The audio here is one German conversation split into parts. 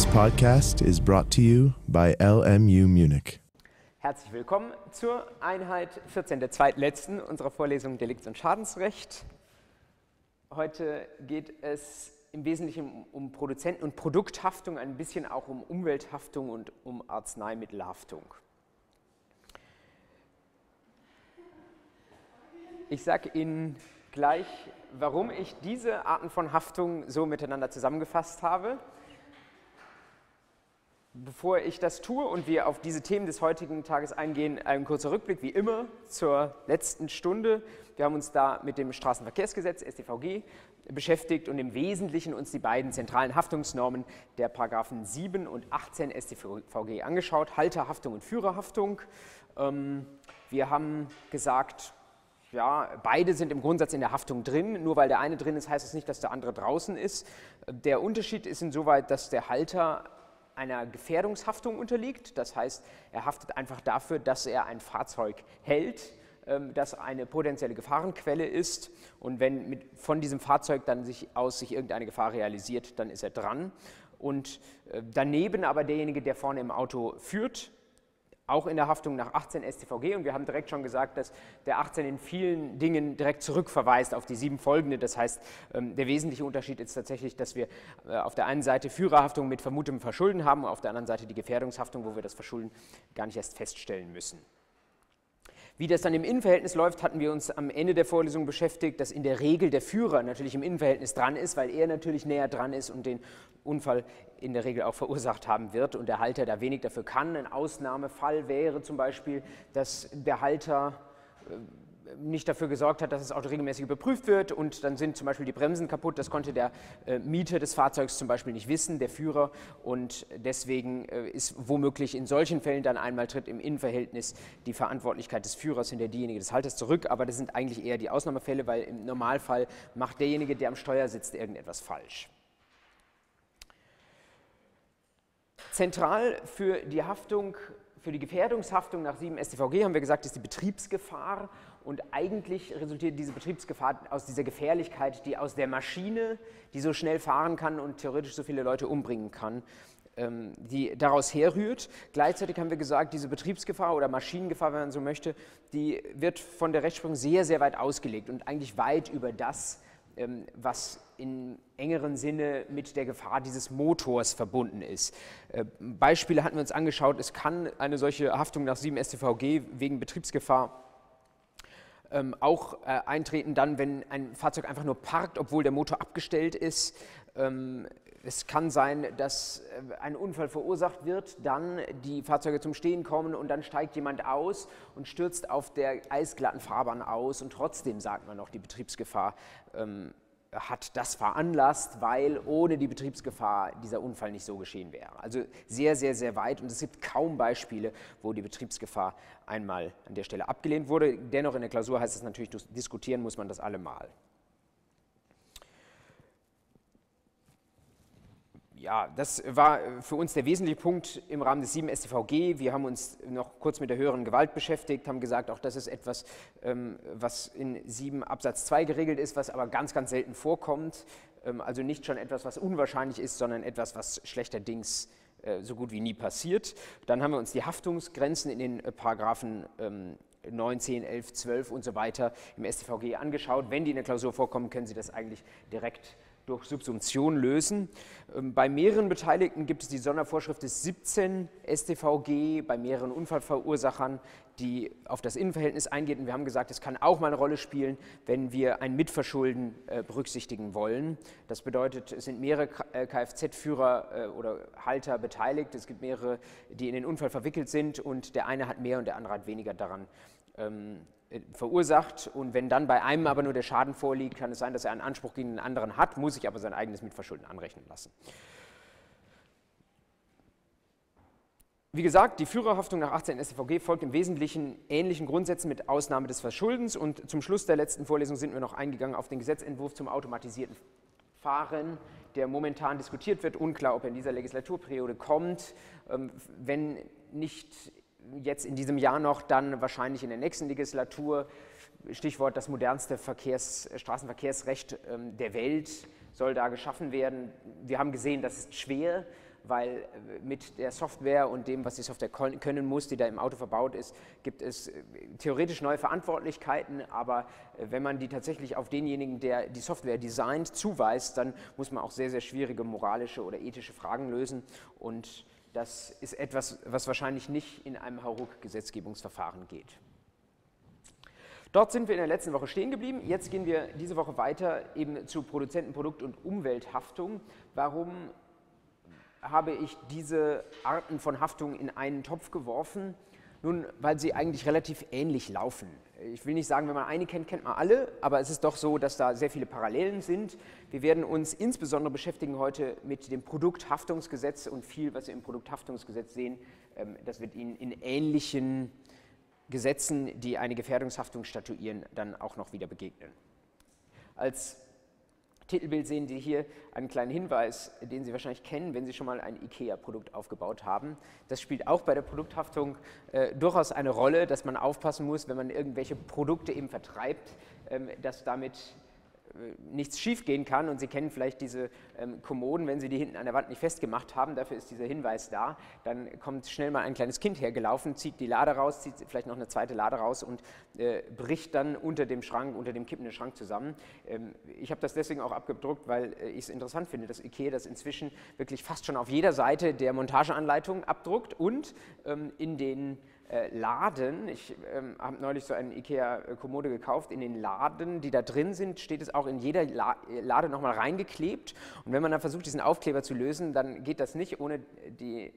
This podcast is brought to you by LMU Munich. Herzlich willkommen zur Einheit 14 der zweitletzten unserer Vorlesung Delikts- und Schadensrecht. Heute geht es im Wesentlichen um Produzenten- und Produkthaftung, ein bisschen auch um Umwelthaftung und um Arzneimittelhaftung. Ich sage Ihnen gleich, warum ich diese Arten von Haftung so miteinander zusammengefasst habe. Bevor ich das tue und wir auf diese Themen des heutigen Tages eingehen, ein kurzer Rückblick, wie immer, zur letzten Stunde. Wir haben uns da mit dem Straßenverkehrsgesetz, StVG, beschäftigt und im Wesentlichen uns die beiden zentralen Haftungsnormen der Paragraphen 7 und 18 StVG angeschaut, Halterhaftung und Führerhaftung. Ähm, wir haben gesagt, ja, beide sind im Grundsatz in der Haftung drin. Nur weil der eine drin ist, heißt es das nicht, dass der andere draußen ist. Der Unterschied ist insoweit, dass der Halter einer Gefährdungshaftung unterliegt. Das heißt, er haftet einfach dafür, dass er ein Fahrzeug hält, ähm, das eine potenzielle Gefahrenquelle ist. Und wenn mit, von diesem Fahrzeug dann sich aus sich irgendeine Gefahr realisiert, dann ist er dran. Und äh, daneben aber derjenige, der vorne im Auto führt, auch in der Haftung nach 18 StVG. Und wir haben direkt schon gesagt, dass der 18 in vielen Dingen direkt zurückverweist auf die sieben folgende. Das heißt, ähm, der wesentliche Unterschied ist tatsächlich, dass wir äh, auf der einen Seite Führerhaftung mit vermutetem Verschulden haben, auf der anderen Seite die Gefährdungshaftung, wo wir das Verschulden gar nicht erst feststellen müssen. Wie das dann im Innenverhältnis läuft, hatten wir uns am Ende der Vorlesung beschäftigt, dass in der Regel der Führer natürlich im Innenverhältnis dran ist, weil er natürlich näher dran ist und den Unfall in der Regel auch verursacht haben wird und der Halter da wenig dafür kann. Ein Ausnahmefall wäre zum Beispiel, dass der Halter äh, nicht dafür gesorgt hat, dass das Auto regelmäßig überprüft wird und dann sind zum Beispiel die Bremsen kaputt. Das konnte der äh, Mieter des Fahrzeugs zum Beispiel nicht wissen, der Führer. Und deswegen äh, ist womöglich in solchen Fällen dann einmal tritt im Innenverhältnis die Verantwortlichkeit des Führers hinter diejenige des Halters zurück. Aber das sind eigentlich eher die Ausnahmefälle, weil im Normalfall macht derjenige, der am Steuer sitzt, irgendetwas falsch. Zentral für die Haftung für die Gefährdungshaftung nach 7 StVG haben wir gesagt, ist die Betriebsgefahr und eigentlich resultiert diese Betriebsgefahr aus dieser Gefährlichkeit, die aus der Maschine, die so schnell fahren kann und theoretisch so viele Leute umbringen kann, ähm, die daraus herrührt. Gleichzeitig haben wir gesagt, diese Betriebsgefahr oder Maschinengefahr, wenn man so möchte, die wird von der Rechtsprechung sehr, sehr weit ausgelegt und eigentlich weit über das, ähm, was in engeren Sinne mit der Gefahr dieses Motors verbunden ist. Äh, Beispiele hatten wir uns angeschaut. Es kann eine solche Haftung nach 7 StVG wegen Betriebsgefahr ähm, auch äh, eintreten dann, wenn ein Fahrzeug einfach nur parkt, obwohl der Motor abgestellt ist. Ähm, es kann sein, dass äh, ein Unfall verursacht wird, dann die Fahrzeuge zum Stehen kommen und dann steigt jemand aus und stürzt auf der eisglatten Fahrbahn aus und trotzdem sagt man noch, die Betriebsgefahr ähm, hat das veranlasst, weil ohne die Betriebsgefahr dieser Unfall nicht so geschehen wäre. Also sehr, sehr, sehr weit und es gibt kaum Beispiele, wo die Betriebsgefahr einmal an der Stelle abgelehnt wurde. Dennoch in der Klausur heißt es natürlich, diskutieren muss man das allemal. Ja, das war für uns der wesentliche Punkt im Rahmen des 7 StVG. Wir haben uns noch kurz mit der höheren Gewalt beschäftigt, haben gesagt, auch das ist etwas, ähm, was in 7 Absatz 2 geregelt ist, was aber ganz, ganz selten vorkommt. Ähm, also nicht schon etwas, was unwahrscheinlich ist, sondern etwas, was schlechterdings äh, so gut wie nie passiert. Dann haben wir uns die Haftungsgrenzen in den äh, Paragraphen 9, 10, 11, 12 und so weiter im StVG angeschaut. Wenn die in der Klausur vorkommen, können Sie das eigentlich direkt durch Subsumption lösen. Ähm, bei mehreren Beteiligten gibt es die Sondervorschrift des 17 StVG, bei mehreren Unfallverursachern, die auf das Innenverhältnis eingeht. Und wir haben gesagt, es kann auch mal eine Rolle spielen, wenn wir ein Mitverschulden äh, berücksichtigen wollen. Das bedeutet, es sind mehrere äh, Kfz-Führer äh, oder Halter beteiligt. Es gibt mehrere, die in den Unfall verwickelt sind und der eine hat mehr und der andere hat weniger daran ähm, äh, verursacht und wenn dann bei einem aber nur der Schaden vorliegt, kann es sein, dass er einen Anspruch gegen den anderen hat, muss sich aber sein eigenes Mitverschulden anrechnen lassen. Wie gesagt, die Führerhaftung nach 18 StVG folgt im Wesentlichen ähnlichen Grundsätzen mit Ausnahme des Verschuldens und zum Schluss der letzten Vorlesung sind wir noch eingegangen auf den Gesetzentwurf zum automatisierten Fahren, der momentan diskutiert wird, unklar, ob er in dieser Legislaturperiode kommt. Ähm, wenn nicht jetzt in diesem Jahr noch, dann wahrscheinlich in der nächsten Legislatur. Stichwort das modernste Verkehrs-, Straßenverkehrsrecht ähm, der Welt soll da geschaffen werden. Wir haben gesehen, das ist schwer. weil äh, mit der Software und dem, was die Software können muss, die da im Auto verbaut ist, gibt es äh, theoretisch neue Verantwortlichkeiten, aber äh, wenn man die tatsächlich auf denjenigen, der die Software designt, zuweist, dann muss man auch sehr, sehr schwierige moralische oder ethische Fragen lösen und das ist etwas, was wahrscheinlich nicht in einem Hauruck-Gesetzgebungsverfahren geht. Dort sind wir in der letzten Woche stehen geblieben. Jetzt gehen wir diese Woche weiter eben zu Produzenten-, Produkt- und Umwelthaftung. Warum habe ich diese Arten von Haftung in einen Topf geworfen? Nun, weil sie eigentlich relativ ähnlich laufen. Ich will nicht sagen, wenn man eine kennt, kennt man alle, aber es ist doch so, dass da sehr viele Parallelen sind. Wir werden uns insbesondere beschäftigen heute mit dem Produkthaftungsgesetz und viel, was wir im Produkthaftungsgesetz sehen, ähm, das wird Ihnen in ähnlichen Gesetzen, die eine Gefährdungshaftung statuieren, dann auch noch wieder begegnen. Als Titelbild sehen Sie hier einen kleinen Hinweis, den Sie wahrscheinlich kennen, wenn Sie schon mal ein IKEA-Produkt aufgebaut haben. Das spielt auch bei der Produkthaftung äh, durchaus eine Rolle, dass man aufpassen muss, wenn man irgendwelche Produkte eben vertreibt, ähm, dass damit nichts schiefgehen kann und Sie kennen vielleicht diese ähm, Kommoden, wenn Sie die hinten an der Wand nicht festgemacht haben, dafür ist dieser Hinweis da, dann kommt schnell mal ein kleines Kind hergelaufen, zieht die Lade raus, zieht vielleicht noch eine zweite Lade raus und äh, bricht dann unter dem Schrank, unter dem kippenden Schrank zusammen. Ähm, ich habe das deswegen auch abgedruckt, weil äh, ich es interessant finde, dass IKEA das inzwischen wirklich fast schon auf jeder Seite der Montageanleitung abdruckt und ähm, in den Laden, ich ähm, habe neulich so eine IKEA-Kommode gekauft, in den Laden, die da drin sind, steht es auch in jeder La Lade nochmal reingeklebt. Und wenn man dann versucht, diesen Aufkleber zu lösen, dann geht das nicht ohne, die,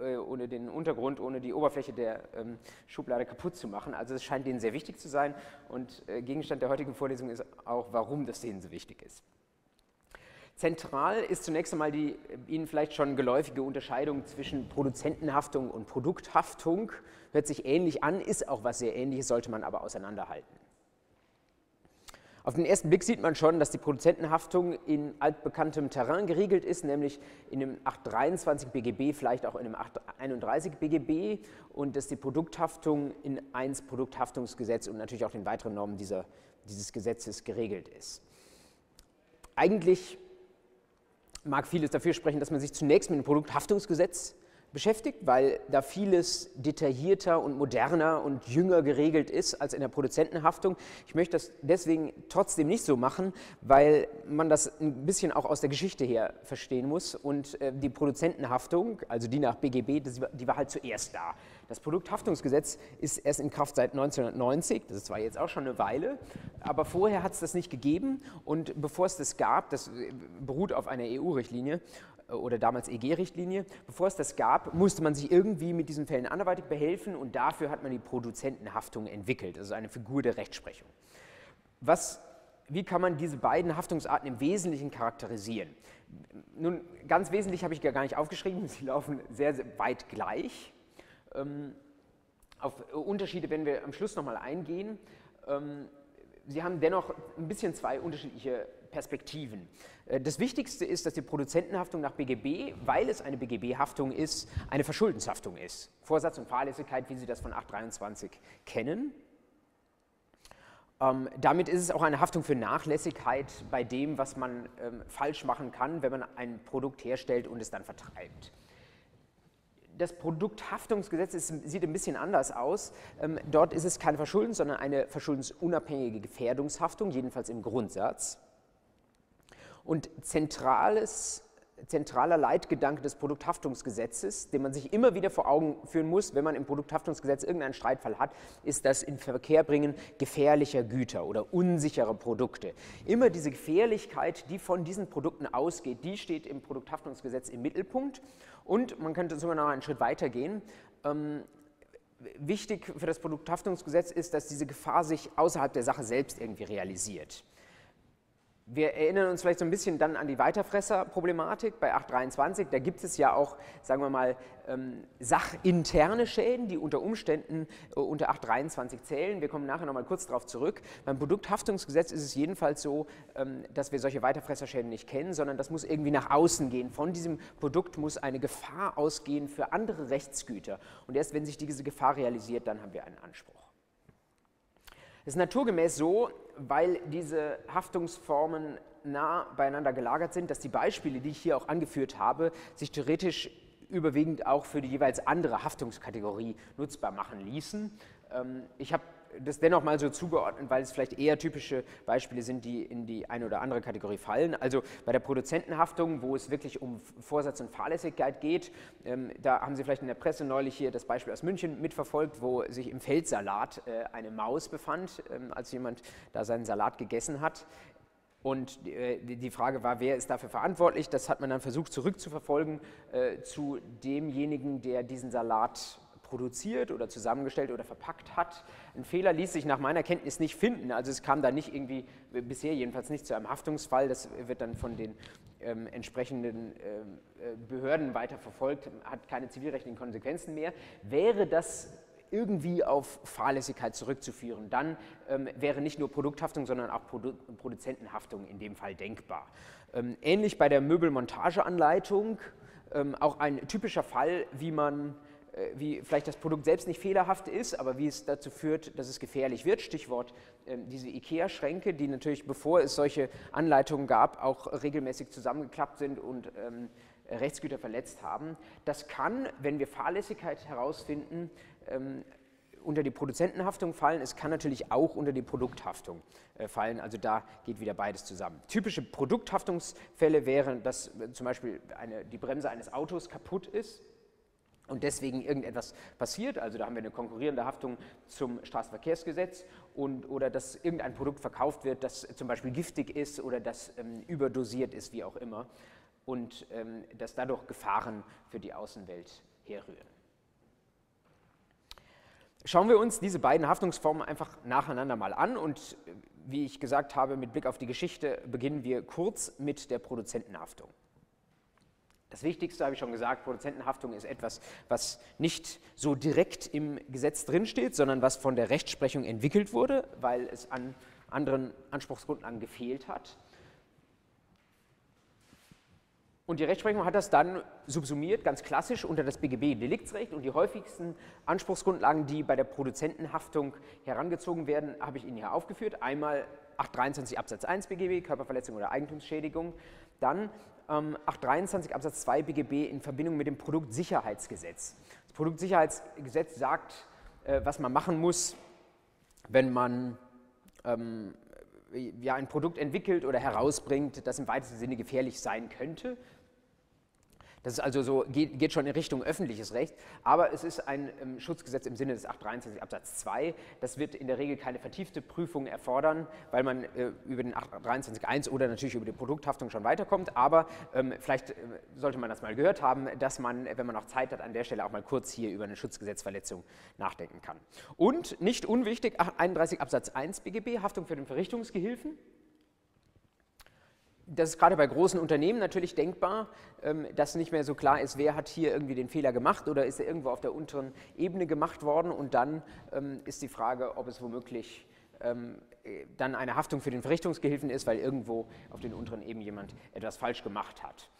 äh, ohne den Untergrund, ohne die Oberfläche der ähm, Schublade kaputt zu machen. Also es scheint denen sehr wichtig zu sein und äh, Gegenstand der heutigen Vorlesung ist auch, warum das denen so wichtig ist. Zentral ist zunächst einmal die Ihnen vielleicht schon geläufige Unterscheidung zwischen Produzentenhaftung und Produkthaftung. Hört sich ähnlich an, ist auch was sehr ähnliches, sollte man aber auseinanderhalten. Auf den ersten Blick sieht man schon, dass die Produzentenhaftung in altbekanntem Terrain geregelt ist, nämlich in dem 823 BGB, vielleicht auch in dem 831 BGB und dass die Produkthaftung in 1 Produkthaftungsgesetz und natürlich auch den weiteren Normen dieser, dieses Gesetzes geregelt ist. Eigentlich mag vieles dafür sprechen, dass man sich zunächst mit dem Produkthaftungsgesetz beschäftigt, weil da vieles detaillierter und moderner und jünger geregelt ist als in der Produzentenhaftung. Ich möchte das deswegen trotzdem nicht so machen, weil man das ein bisschen auch aus der Geschichte her verstehen muss und äh, die Produzentenhaftung, also die nach BGB, die war halt zuerst da. Das Produkthaftungsgesetz ist erst in Kraft seit 1990, das ist zwar jetzt auch schon eine Weile, aber vorher hat es das nicht gegeben und bevor es das gab, das äh, beruht auf einer EU-Richtlinie äh, oder damals EG-Richtlinie, bevor es das gab, musste man sich irgendwie mit diesen Fällen anderweitig behelfen und dafür hat man die Produzentenhaftung entwickelt, also eine Figur der Rechtsprechung. Was, wie kann man diese beiden Haftungsarten im Wesentlichen charakterisieren? Nun, ganz wesentlich habe ich gar nicht aufgeschrieben, sie laufen sehr, sehr weit gleich. Ähm, auf Unterschiede werden wir am Schluss nochmal eingehen. Ähm, sie haben dennoch ein bisschen zwei unterschiedliche Perspektiven. Äh, das Wichtigste ist, dass die Produzentenhaftung nach BGB, weil es eine BGB-Haftung ist, eine Verschuldenshaftung ist. Vorsatz und Fahrlässigkeit, wie Sie das von 823 kennen. Ähm, damit ist es auch eine Haftung für Nachlässigkeit bei dem, was man ähm, falsch machen kann, wenn man ein Produkt herstellt und es dann vertreibt das Produkthaftungsgesetz ist, sieht ein bisschen anders aus. Ähm, dort ist es keine Verschuldens, sondern eine verschuldensunabhängige Gefährdungshaftung, jedenfalls im Grundsatz. Und zentrales, zentraler Leitgedanke des Produkthaftungsgesetzes, den man sich immer wieder vor Augen führen muss, wenn man im Produkthaftungsgesetz irgendeinen Streitfall hat, ist das in Verkehr bringen gefährlicher Güter oder unsicherer Produkte. Immer diese Gefährlichkeit, die von diesen Produkten ausgeht, die steht im Produkthaftungsgesetz im Mittelpunkt. Und man könnte sogar noch einen Schritt weiter gehen. Ähm, wichtig für das Produkthaftungsgesetz ist, dass diese Gefahr sich außerhalb der Sache selbst irgendwie realisiert. Wir erinnern uns vielleicht so ein bisschen dann an die Weiterfresser-Problematik bei 823. Da gibt es ja auch, sagen wir mal, ähm, sachinterne Schäden, die unter Umständen äh, unter 823 zählen. Wir kommen nachher nochmal kurz darauf zurück. Beim Produkthaftungsgesetz ist es jedenfalls so, ähm, dass wir solche Weiterfresserschäden nicht kennen, sondern das muss irgendwie nach außen gehen. Von diesem Produkt muss eine Gefahr ausgehen für andere Rechtsgüter. Und erst wenn sich diese Gefahr realisiert, dann haben wir einen Anspruch. Es ist naturgemäß so, weil diese Haftungsformen nah beieinander gelagert sind, dass die Beispiele, die ich hier auch angeführt habe, sich theoretisch überwiegend auch für die jeweils andere Haftungskategorie nutzbar machen ließen. Ähm, ich habe das dennoch mal so zugeordnet, weil es vielleicht eher typische Beispiele sind, die in die eine oder andere Kategorie fallen. Also bei der Produzentenhaftung, wo es wirklich um Vorsatz und Fahrlässigkeit geht, ähm, da haben Sie vielleicht in der Presse neulich hier das Beispiel aus München mitverfolgt, wo sich im Feldsalat äh, eine Maus befand, ähm, als jemand da seinen Salat gegessen hat. Und äh, die Frage war, wer ist dafür verantwortlich? Das hat man dann versucht zurückzuverfolgen äh, zu demjenigen, der diesen Salat produziert oder zusammengestellt oder verpackt hat. Ein Fehler ließ sich nach meiner Kenntnis nicht finden. Also es kam da nicht irgendwie, bisher jedenfalls nicht zu einem Haftungsfall. Das wird dann von den ähm, entsprechenden ähm, äh, Behörden weiter verfolgt, hat keine zivilrechtlichen Konsequenzen mehr. Wäre das irgendwie auf Fahrlässigkeit zurückzuführen, dann ähm, wäre nicht nur Produkthaftung, sondern auch Produ Produzentenhaftung in dem Fall denkbar. Ähm, ähnlich bei der Möbelmontageanleitung, ähm, auch ein typischer Fall, wie man wie vielleicht das Produkt selbst nicht fehlerhaft ist, aber wie es dazu führt, dass es gefährlich wird. Stichwort äh, diese IKEA-Schränke, die natürlich, bevor es solche Anleitungen gab, auch regelmäßig zusammengeklappt sind und ähm, Rechtsgüter verletzt haben. Das kann, wenn wir Fahrlässigkeit herausfinden, ähm, unter die Produzentenhaftung fallen. Es kann natürlich auch unter die Produkthaftung äh, fallen. Also da geht wieder beides zusammen. Typische Produkthaftungsfälle wären, dass äh, zum Beispiel eine, die Bremse eines Autos kaputt ist und deswegen irgendetwas passiert. Also da haben wir eine konkurrierende Haftung zum Straßenverkehrsgesetz und, oder dass irgendein Produkt verkauft wird, das zum Beispiel giftig ist oder das ähm, überdosiert ist, wie auch immer. Und ähm, dass dadurch Gefahren für die Außenwelt herrühren. Schauen wir uns diese beiden Haftungsformen einfach nacheinander mal an und wie ich gesagt habe, mit Blick auf die Geschichte beginnen wir kurz mit der Produzentenhaftung. Das Wichtigste habe ich schon gesagt, Produzentenhaftung ist etwas, was nicht so direkt im Gesetz drinsteht, sondern was von der Rechtsprechung entwickelt wurde, weil es an anderen Anspruchsgrundlagen gefehlt hat. Und die Rechtsprechung hat das dann subsumiert, ganz klassisch, unter das BGB-Deliktsrecht. Und die häufigsten Anspruchsgrundlagen, die bei der Produzentenhaftung herangezogen werden, habe ich Ihnen hier aufgeführt. Einmal 823 Absatz 1 BGB, Körperverletzung oder Eigentumsschädigung. Dann ähm, 823 Absatz 2 BGB in Verbindung mit dem Produktsicherheitsgesetz. Das Produktsicherheitsgesetz sagt, äh, was man machen muss, wenn man ähm, ja, ein Produkt entwickelt oder herausbringt, das im weitesten Sinne gefährlich sein könnte. Das ist also so, geht, geht, schon in Richtung öffentliches Recht, aber es ist ein ähm, Schutzgesetz im Sinne des 823 Absatz 2. Das wird in der Regel keine vertiefte Prüfung erfordern, weil man äh, über den 823.1 oder natürlich über die Produkthaftung schon weiterkommt, aber ähm, vielleicht äh, sollte man das mal gehört haben, dass man, wenn man noch Zeit hat, an der Stelle auch mal kurz hier über eine Schutzgesetzverletzung nachdenken kann. Und nicht unwichtig, 31 Absatz 1 BGB, Haftung für den Verrichtungsgehilfen das ist gerade bei großen Unternehmen natürlich denkbar, ähm, dass nicht mehr so klar ist, wer hat hier irgendwie den Fehler gemacht oder ist er irgendwo auf der unteren Ebene gemacht worden. Und dann ähm, ist die Frage, ob es womöglich ähm, dann eine Haftung für den Verrichtungsgehilfen ist, weil irgendwo auf den unteren Ebenen jemand etwas falsch gemacht hat.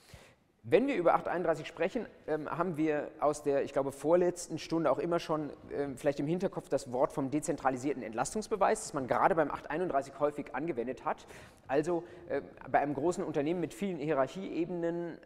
Wenn wir über 831 sprechen, ähm, haben wir aus der, ich glaube, vorletzten Stunde auch immer schon ähm, vielleicht im Hinterkopf das Wort vom dezentralisierten Entlastungsbeweis, das man gerade beim 831 häufig angewendet hat. Also äh, bei einem großen Unternehmen mit vielen Hierarchieebenen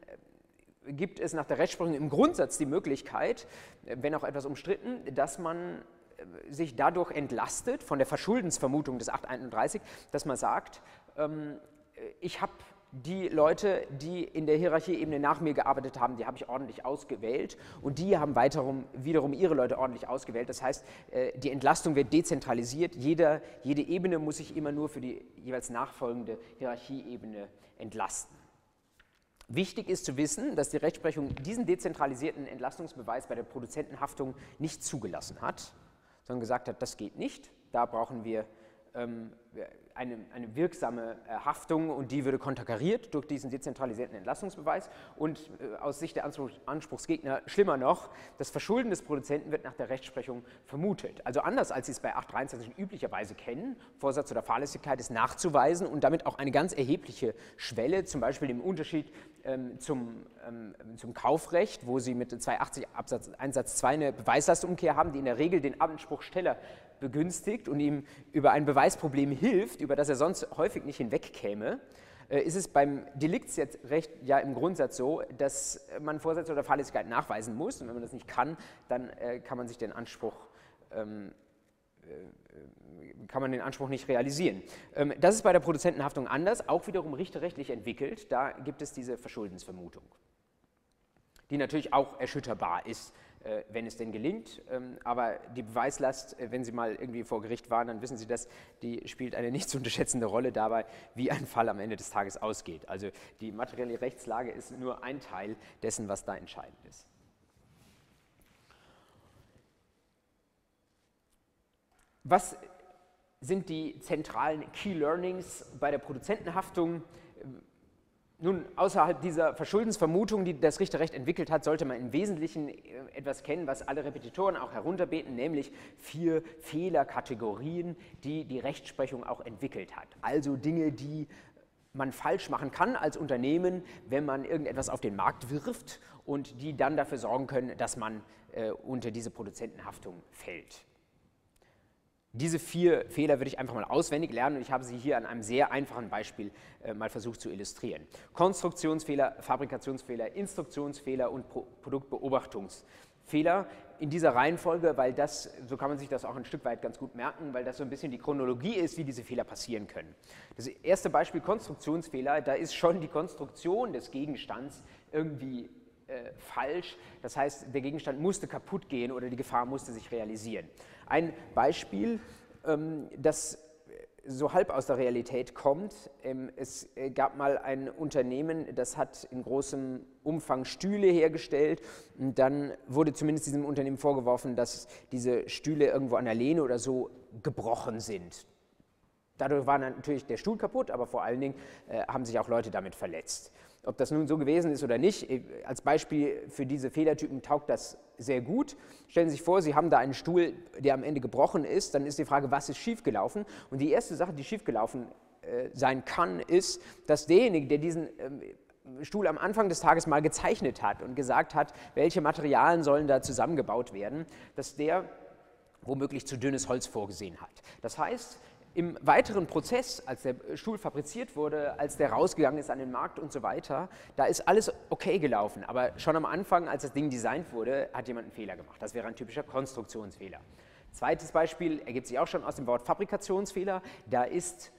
äh, gibt es nach der Rechtsprechung im Grundsatz die Möglichkeit, äh, wenn auch etwas umstritten, dass man äh, sich dadurch entlastet von der Verschuldensvermutung des 831, dass man sagt, ähm, äh, ich habe die Leute, die in der Hierarchieebene nach mir gearbeitet haben, die habe ich ordentlich ausgewählt und die haben weiterum, wiederum ihre Leute ordentlich ausgewählt. Das heißt, äh, die Entlastung wird dezentralisiert. Jeder, jede Ebene muss sich immer nur für die jeweils nachfolgende Hierarchieebene entlasten. Wichtig ist zu wissen, dass die Rechtsprechung diesen dezentralisierten Entlastungsbeweis bei der Produzentenhaftung nicht zugelassen hat, sondern gesagt hat, das geht nicht. Da brauchen wir ähm, eine, eine, wirksame äh, Haftung und die würde konterkariert durch diesen dezentralisierten Entlastungsbeweis. Und äh, aus Sicht der Anspruch, Anspruchsgegner schlimmer noch, das Verschulden des Produzenten wird nach der Rechtsprechung vermutet. Also anders als Sie es bei 823 üblicherweise kennen, Vorsatz oder Fahrlässigkeit ist nachzuweisen und damit auch eine ganz erhebliche Schwelle, zum Beispiel im Unterschied ähm, zum, ähm, zum Kaufrecht, wo Sie mit 280 Absatz 1 Satz 2 eine Beweislastumkehr haben, die in der Regel den Anspruchsteller begünstigt und ihm über ein Beweisproblem hilft, über das er sonst häufig nicht hinwegkäme, äh, ist es beim Deliktsrecht ja im Grundsatz so, dass man Vorsätze oder Fahrlässigkeit nachweisen muss. Und wenn man das nicht kann, dann äh, kann man sich den Anspruch ähm, äh, kann man den Anspruch nicht realisieren. Ähm, das ist bei der Produzentenhaftung anders, auch wiederum richterrechtlich entwickelt. Da gibt es diese Verschuldensvermutung, die natürlich auch erschütterbar ist, wenn es denn gelingt. Ähm, aber die Beweislast, äh, wenn Sie mal irgendwie vor Gericht waren, dann wissen Sie das, die spielt eine nicht zu unterschätzende Rolle dabei, wie ein Fall am Ende des Tages ausgeht. Also die materielle Rechtslage ist nur ein Teil dessen, was da entscheidend ist. Was sind die zentralen Key Learnings bei der Produzentenhaftung? Nun, außerhalb dieser Verschuldensvermutung, die das Richterrecht entwickelt hat, sollte man im Wesentlichen äh, etwas kennen, was alle Repetitoren auch herunterbeten, nämlich vier Fehlerkategorien, die die Rechtsprechung auch entwickelt hat. Also Dinge, die man falsch machen kann als Unternehmen, wenn man irgendetwas auf den Markt wirft und die dann dafür sorgen können, dass man äh, unter diese Produzentenhaftung fällt. Diese vier Fehler würde ich einfach mal auswendig lernen und ich habe sie hier an einem sehr einfachen Beispiel äh, mal versucht zu illustrieren. Konstruktionsfehler, Fabrikationsfehler, Instruktionsfehler und Pro Produktbeobachtungsfehler in dieser Reihenfolge, weil das, so kann man sich das auch ein Stück weit ganz gut merken, weil das so ein bisschen die Chronologie ist, wie diese Fehler passieren können. Das erste Beispiel Konstruktionsfehler, da ist schon die Konstruktion des Gegenstands irgendwie äh, falsch. Das heißt, der Gegenstand musste kaputt gehen oder die Gefahr musste sich realisieren. Ein Beispiel, ähm, das so halb aus der Realität kommt. Ähm, es äh, gab mal ein Unternehmen, das hat in großem Umfang Stühle hergestellt und dann wurde zumindest diesem Unternehmen vorgeworfen, dass diese Stühle irgendwo an der Lehne oder so gebrochen sind. Dadurch war natürlich der Stuhl kaputt, aber vor allen Dingen äh, haben sich auch Leute damit verletzt. Ob das nun so gewesen ist oder nicht, äh, als Beispiel für diese Fehlertypen taugt das sehr gut. Stellen Sie sich vor, Sie haben da einen Stuhl, der am Ende gebrochen ist, dann ist die Frage, was ist schiefgelaufen? Und die erste Sache, die schiefgelaufen äh, sein kann, ist, dass derjenige, der diesen ähm, Stuhl am Anfang des Tages mal gezeichnet hat und gesagt hat, welche Materialien sollen da zusammengebaut werden, dass der womöglich zu dünnes Holz vorgesehen hat. Das heißt, im weiteren Prozess, als der Stuhl fabriziert wurde, als der rausgegangen ist an den Markt und so weiter, da ist alles okay gelaufen. Aber schon am Anfang, als das Ding designt wurde, hat jemand einen Fehler gemacht. Das wäre ein typischer Konstruktionsfehler. Zweites Beispiel ergibt sich auch schon aus dem Wort Fabrikationsfehler. Da ist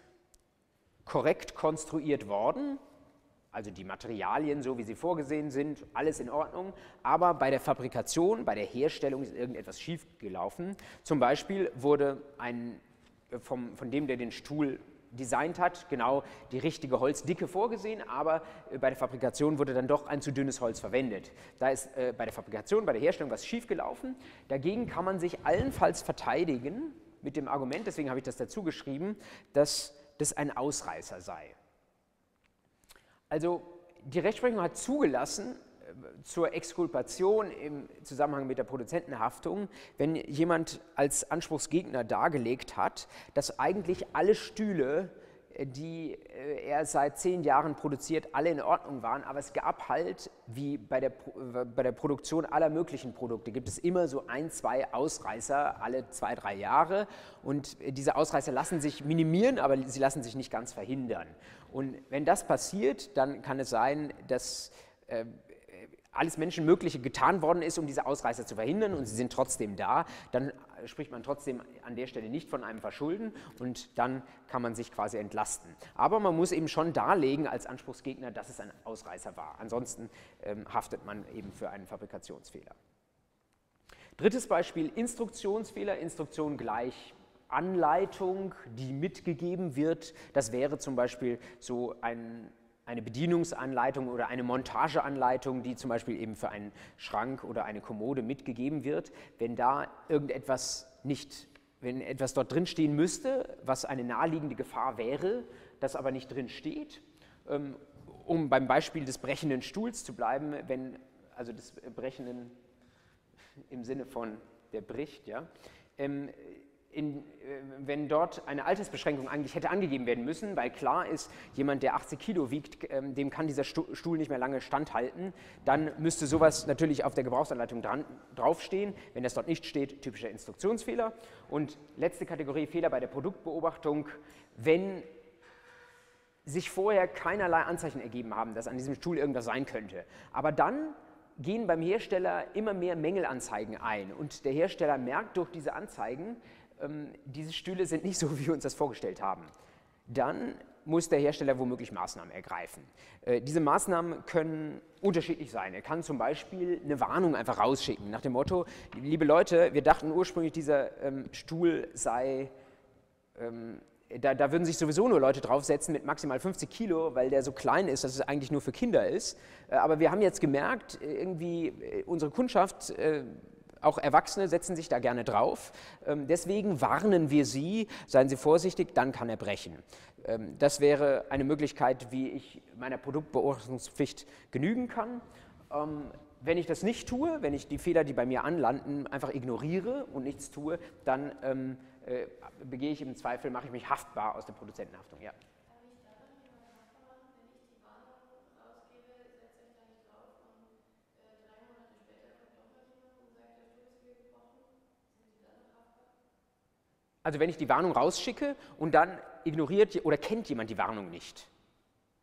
korrekt konstruiert worden, also die Materialien, so wie sie vorgesehen sind, alles in Ordnung. Aber bei der Fabrikation, bei der Herstellung ist irgendetwas schief gelaufen. Zum Beispiel wurde ein vom, von dem, der den Stuhl designt hat, genau die richtige Holzdicke vorgesehen, aber äh, bei der Fabrikation wurde dann doch ein zu dünnes Holz verwendet. Da ist äh, bei der Fabrikation, bei der Herstellung was schiefgelaufen. Dagegen kann man sich allenfalls verteidigen mit dem Argument, deswegen habe ich das dazu geschrieben, dass das ein Ausreißer sei. Also die Rechtsprechung hat zugelassen, zur Exkulpation im Zusammenhang mit der Produzentenhaftung, wenn jemand als Anspruchsgegner dargelegt hat, dass eigentlich alle Stühle, äh, die äh, er seit zehn Jahren produziert, alle in Ordnung waren, aber es gab halt, wie bei der, bei der Produktion aller möglichen Produkte, gibt es immer so ein, zwei Ausreißer alle zwei, drei Jahre und diese Ausreißer lassen sich minimieren, aber sie lassen sich nicht ganz verhindern. Und wenn das passiert, dann kann es sein, dass äh, alles Menschenmögliche getan worden ist, um diese Ausreißer zu verhindern und sie sind trotzdem da, dann spricht man trotzdem an der Stelle nicht von einem Verschulden und dann kann man sich quasi entlasten. Aber man muss eben schon darlegen als Anspruchsgegner, dass es ein Ausreißer war. Ansonsten ähm, haftet man eben für einen Fabrikationsfehler. Drittes Beispiel, Instruktionsfehler, Instruktion gleich Anleitung, die mitgegeben wird. Das wäre zum Beispiel so ein eine Bedienungsanleitung oder eine Montageanleitung, die zum Beispiel eben für einen Schrank oder eine Kommode mitgegeben wird, wenn da irgendetwas nicht, wenn etwas dort drin stehen müsste, was eine naheliegende Gefahr wäre, das aber nicht drin steht, ähm, um beim Beispiel des brechenden Stuhls zu bleiben, wenn also des brechenden im Sinne von der bricht, ja, ähm, in, äh, wenn dort eine Altersbeschränkung eigentlich hätte angegeben werden müssen, weil klar ist, jemand, der 80 Kilo wiegt, ähm, dem kann dieser Stuhl nicht mehr lange standhalten, dann müsste sowas natürlich auf der Gebrauchsanleitung dran, draufstehen. Wenn das dort nicht steht, typischer sich vorher keinerlei Anzeichen ergeben haben, dass an diesem Stuhl irgendwas sein könnte. Aber dann gehen beim Hersteller immer mehr Mängelanzeigen ein und der Hersteller merkt durch diese Anzeigen, ähm, diese Stühle sind nicht so, wie wir uns das vorgestellt haben. Dann muss der Hersteller womöglich Maßnahmen ergreifen. Äh, diese Maßnahmen können unterschiedlich sein. Er kann zum Beispiel eine Warnung einfach rausschicken nach dem Motto, liebe Leute, wir dachten ursprünglich, dieser ähm, Stuhl sei ähm, da, da, würden sich sowieso nur Leute draufsetzen mit maximal 50 Kilo, weil der so klein ist, dass es eigentlich nur für Kinder ist. Äh, aber wir haben jetzt gemerkt, irgendwie äh, unsere Kundschaft, äh, auch Erwachsene setzen sich da gerne drauf. Ähm, deswegen warnen wir Sie, seien Sie vorsichtig, dann kann er brechen. Ähm, das wäre eine Möglichkeit, wie ich meiner Produktbeobachtungspflicht genügen kann. Ähm, wenn ich das nicht tue, wenn ich die Fehler, die bei mir anlanden, einfach ignoriere und nichts tue, dann äh, begehe ich im Zweifel, mache ich mich haftbar aus der Produzentenhaftung. Ja. Also wenn ich die Warnung rausschicke und dann ignoriert oder kennt jemand die Warnung nicht,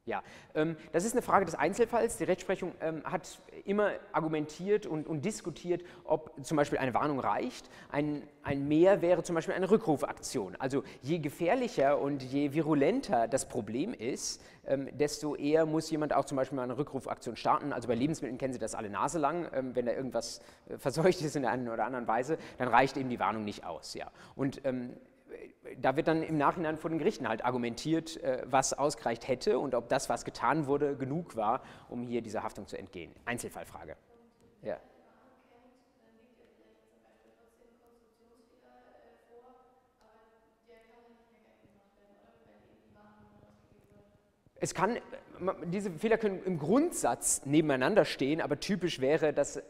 ja, ähm, das ist eine Frage des Einzelfalls. Die Rechtsprechung ähm, hat immer argumentiert und, und, diskutiert, ob zum Beispiel eine Warnung reicht. Ein, ein Mehr wäre zum Beispiel eine Rückrufaktion. Also je gefährlicher und je virulenter das Problem ist, ähm, desto eher muss jemand auch zum Beispiel mal eine Rückrufaktion starten. Also bei Lebensmitteln kennen Sie das alle naselang. Ähm, wenn da irgendwas äh, verseucht ist in der einen oder anderen Weise, dann reicht eben die Warnung nicht aus. Ja. Und ähm, da wird dann im Nachhinein vor den Gerichten halt argumentiert, äh, was ausgereicht hätte und ob das, was getan wurde, genug war, um hier dieser Haftung zu entgehen. Einzelfallfrage. Ja. Es kann, diese Fehler können im Grundsatz nebeneinander stehen, aber typisch wäre, dass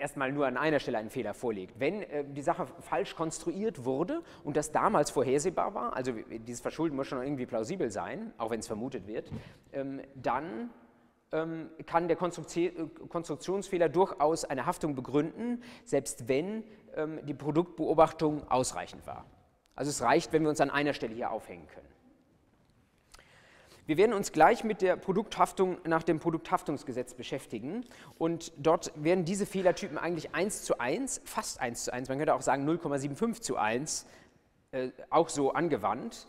erstmal nur an einer Stelle einen Fehler vorliegt. Wenn äh, die Sache falsch konstruiert wurde und das damals vorhersehbar war, also dieses Verschulden muss schon irgendwie plausibel sein, auch wenn es vermutet wird, ähm, dann ähm, kann der äh, Konstruktionsfehler durchaus eine Haftung begründen, selbst wenn ähm, die Produktbeobachtung ausreichend war. Also es reicht, wenn wir uns an einer Stelle hier aufhängen können. Wir werden uns gleich mit der Produkthaftung nach dem Produkthaftungsgesetz beschäftigen und dort werden diese Fehlertypen eigentlich 1 zu 1, fast 1 zu 1, man könnte auch sagen 0,75 zu 1, äh, auch so angewandt.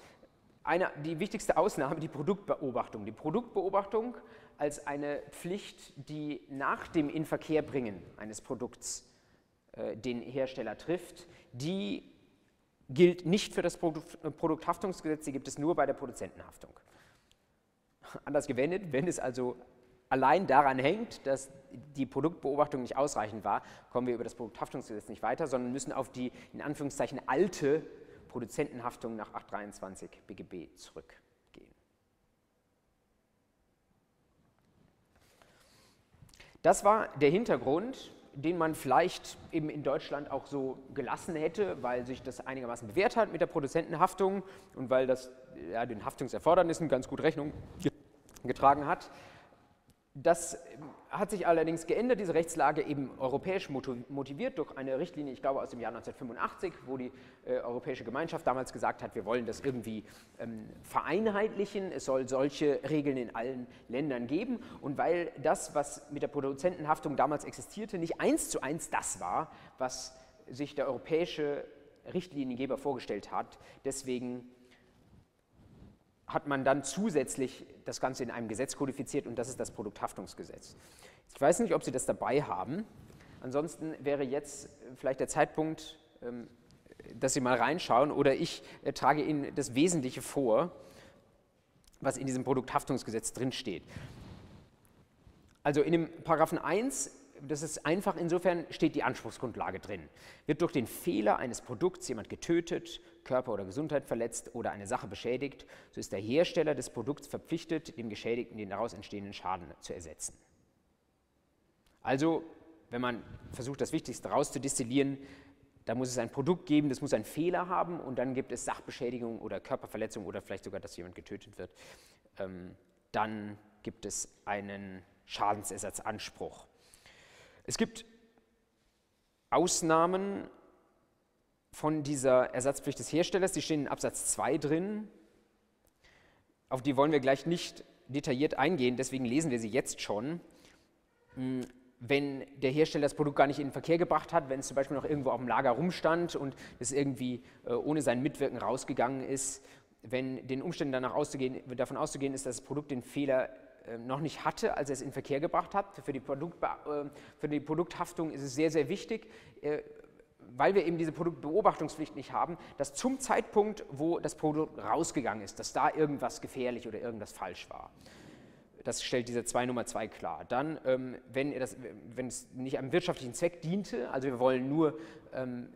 Eine, die wichtigste Ausnahme, die Produktbeobachtung. Die Produktbeobachtung als eine Pflicht, die nach dem Inverkehrbringen eines Produkts äh, den Hersteller trifft, die gilt nicht für das Produkt, Produkthaftungsgesetz, die gibt es nur bei der Produzentenhaftung. Anders gewendet, wenn es also allein daran hängt, dass die Produktbeobachtung nicht ausreichend war, kommen wir über das Produkthaftungsgesetz nicht weiter, sondern müssen auf die in Anführungszeichen alte Produzentenhaftung nach 823 BGB zurückgehen. Das war der Hintergrund, den man vielleicht eben in Deutschland auch so gelassen hätte, weil sich das einigermaßen bewährt hat mit der Produzentenhaftung und weil das ja, den Haftungserfordernissen ganz gut Rechnung getragen hat. Das hat sich allerdings geändert, diese Rechtslage eben europäisch motiviert durch eine Richtlinie, ich glaube aus dem Jahr 1985, wo die äh, Europäische Gemeinschaft damals gesagt hat, wir wollen das irgendwie ähm, vereinheitlichen, es soll solche Regeln in allen Ländern geben. Und weil das, was mit der Produzentenhaftung damals existierte, nicht eins zu eins das war, was sich der europäische Richtliniengeber vorgestellt hat, deswegen hat man dann zusätzlich das Ganze in einem Gesetz kodifiziert und das ist das Produkthaftungsgesetz. Ich weiß nicht, ob Sie das dabei haben. Ansonsten wäre jetzt vielleicht der Zeitpunkt, ähm, dass Sie mal reinschauen oder ich äh, trage Ihnen das Wesentliche vor, was in diesem Produkthaftungsgesetz drinsteht. Also in dem Paragraphen 1 das ist einfach, insofern steht die Anspruchsgrundlage drin. Wird durch den Fehler eines Produkts jemand getötet, Körper oder Gesundheit verletzt oder eine Sache beschädigt, so ist der Hersteller des Produkts verpflichtet, dem Geschädigten den daraus entstehenden Schaden zu ersetzen. Also, wenn man versucht, das Wichtigste rauszudestillieren, da muss es ein Produkt geben, das muss einen Fehler haben und dann gibt es Sachbeschädigung oder Körperverletzung oder vielleicht sogar, dass jemand getötet wird. Ähm, dann gibt es einen Schadensersatzanspruch. Es gibt Ausnahmen von dieser Ersatzpflicht des Herstellers, die stehen in Absatz 2 drin. auf die wollen wir gleich nicht detailliert eingehen, deswegen lesen wir sie jetzt schon. Hm, wenn der Hersteller das Produkt gar nicht in den Verkehr gebracht hat, wenn es zum Beispiel noch irgendwo auf dem Lager rumstand und es irgendwie äh, ohne sein Mitwirken rausgegangen ist, wenn den Umständen danach auszugehen, davon auszugehen ist, dass das Produkt den Fehler äh, noch nicht hatte, als er es in den Verkehr gebracht hat. Für die, Produkt, äh, für die Produkthaftung ist es sehr, sehr wichtig, weil wir eben diese Produktbeobachtungspflicht nicht haben, dass zum Zeitpunkt, wo das Produkt rausgegangen ist, dass da irgendwas gefährlich oder irgendwas falsch war. Das stellt diese 2 Nummer 2 klar. Dann, ähm, wenn, das, wenn, es nicht einem wirtschaftlichen Zweck diente, also wir wollen nur ähm,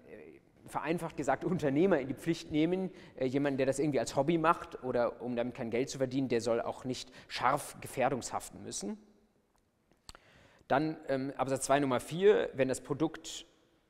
vereinfacht gesagt Unternehmer in die Pflicht nehmen, äh, jemanden, der das irgendwie als Hobby macht oder um damit kein Geld zu verdienen, der soll auch nicht scharf gefährdungshaften müssen. Dann ähm, Absatz 2 Nummer 4, wenn das Produkt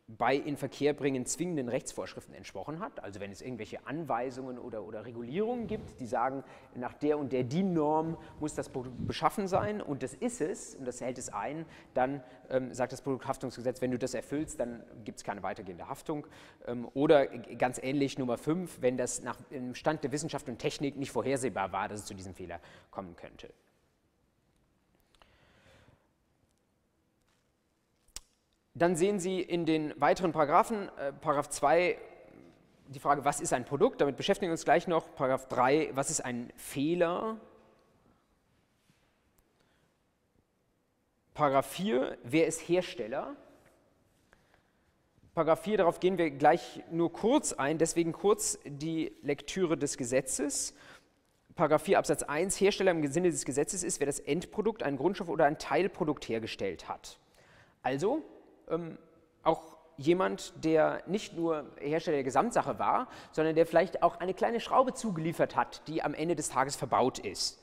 bei Inverkehrbringen zwingenden Rechtsvorschriften entsprochen hat. Also wenn es irgendwelche Anweisungen oder, oder Regulierungen gibt, die sagen, nach der und der DIN-Norm muss das Produkt beschaffen sein und das ist es und das hält es ein, dann ähm, sagt das Produkthaftungsgesetz, wenn du das erfüllst, dann gibt es keine weitergehende Haftung. Ähm, oder ganz ähnlich Nummer 5, wenn das nach dem Stand der Wissenschaft und Technik nicht vorhersehbar war, dass es zu diesem Fehler kommen könnte. Dann sehen Sie in den weiteren Paragraphen, äh, Paragraph 2, die Frage, was ist ein Produkt? Damit beschäftigen wir uns gleich noch. Paragraph 3, was ist ein Fehler? Paragraph 4, wer ist Hersteller? Paragraph 4, darauf gehen wir gleich nur kurz ein, deswegen kurz die Lektüre des Gesetzes. Paragraph 4 Absatz 1, Hersteller im Sinne des Gesetzes ist, wer das Endprodukt, ein Grundstoff oder ein Teilprodukt hergestellt hat. Also, ähm, auch jemand, der nicht nur Hersteller der Gesamtsache war, sondern der vielleicht auch eine kleine Schraube zugeliefert hat, die am Ende des Tages verbaut ist.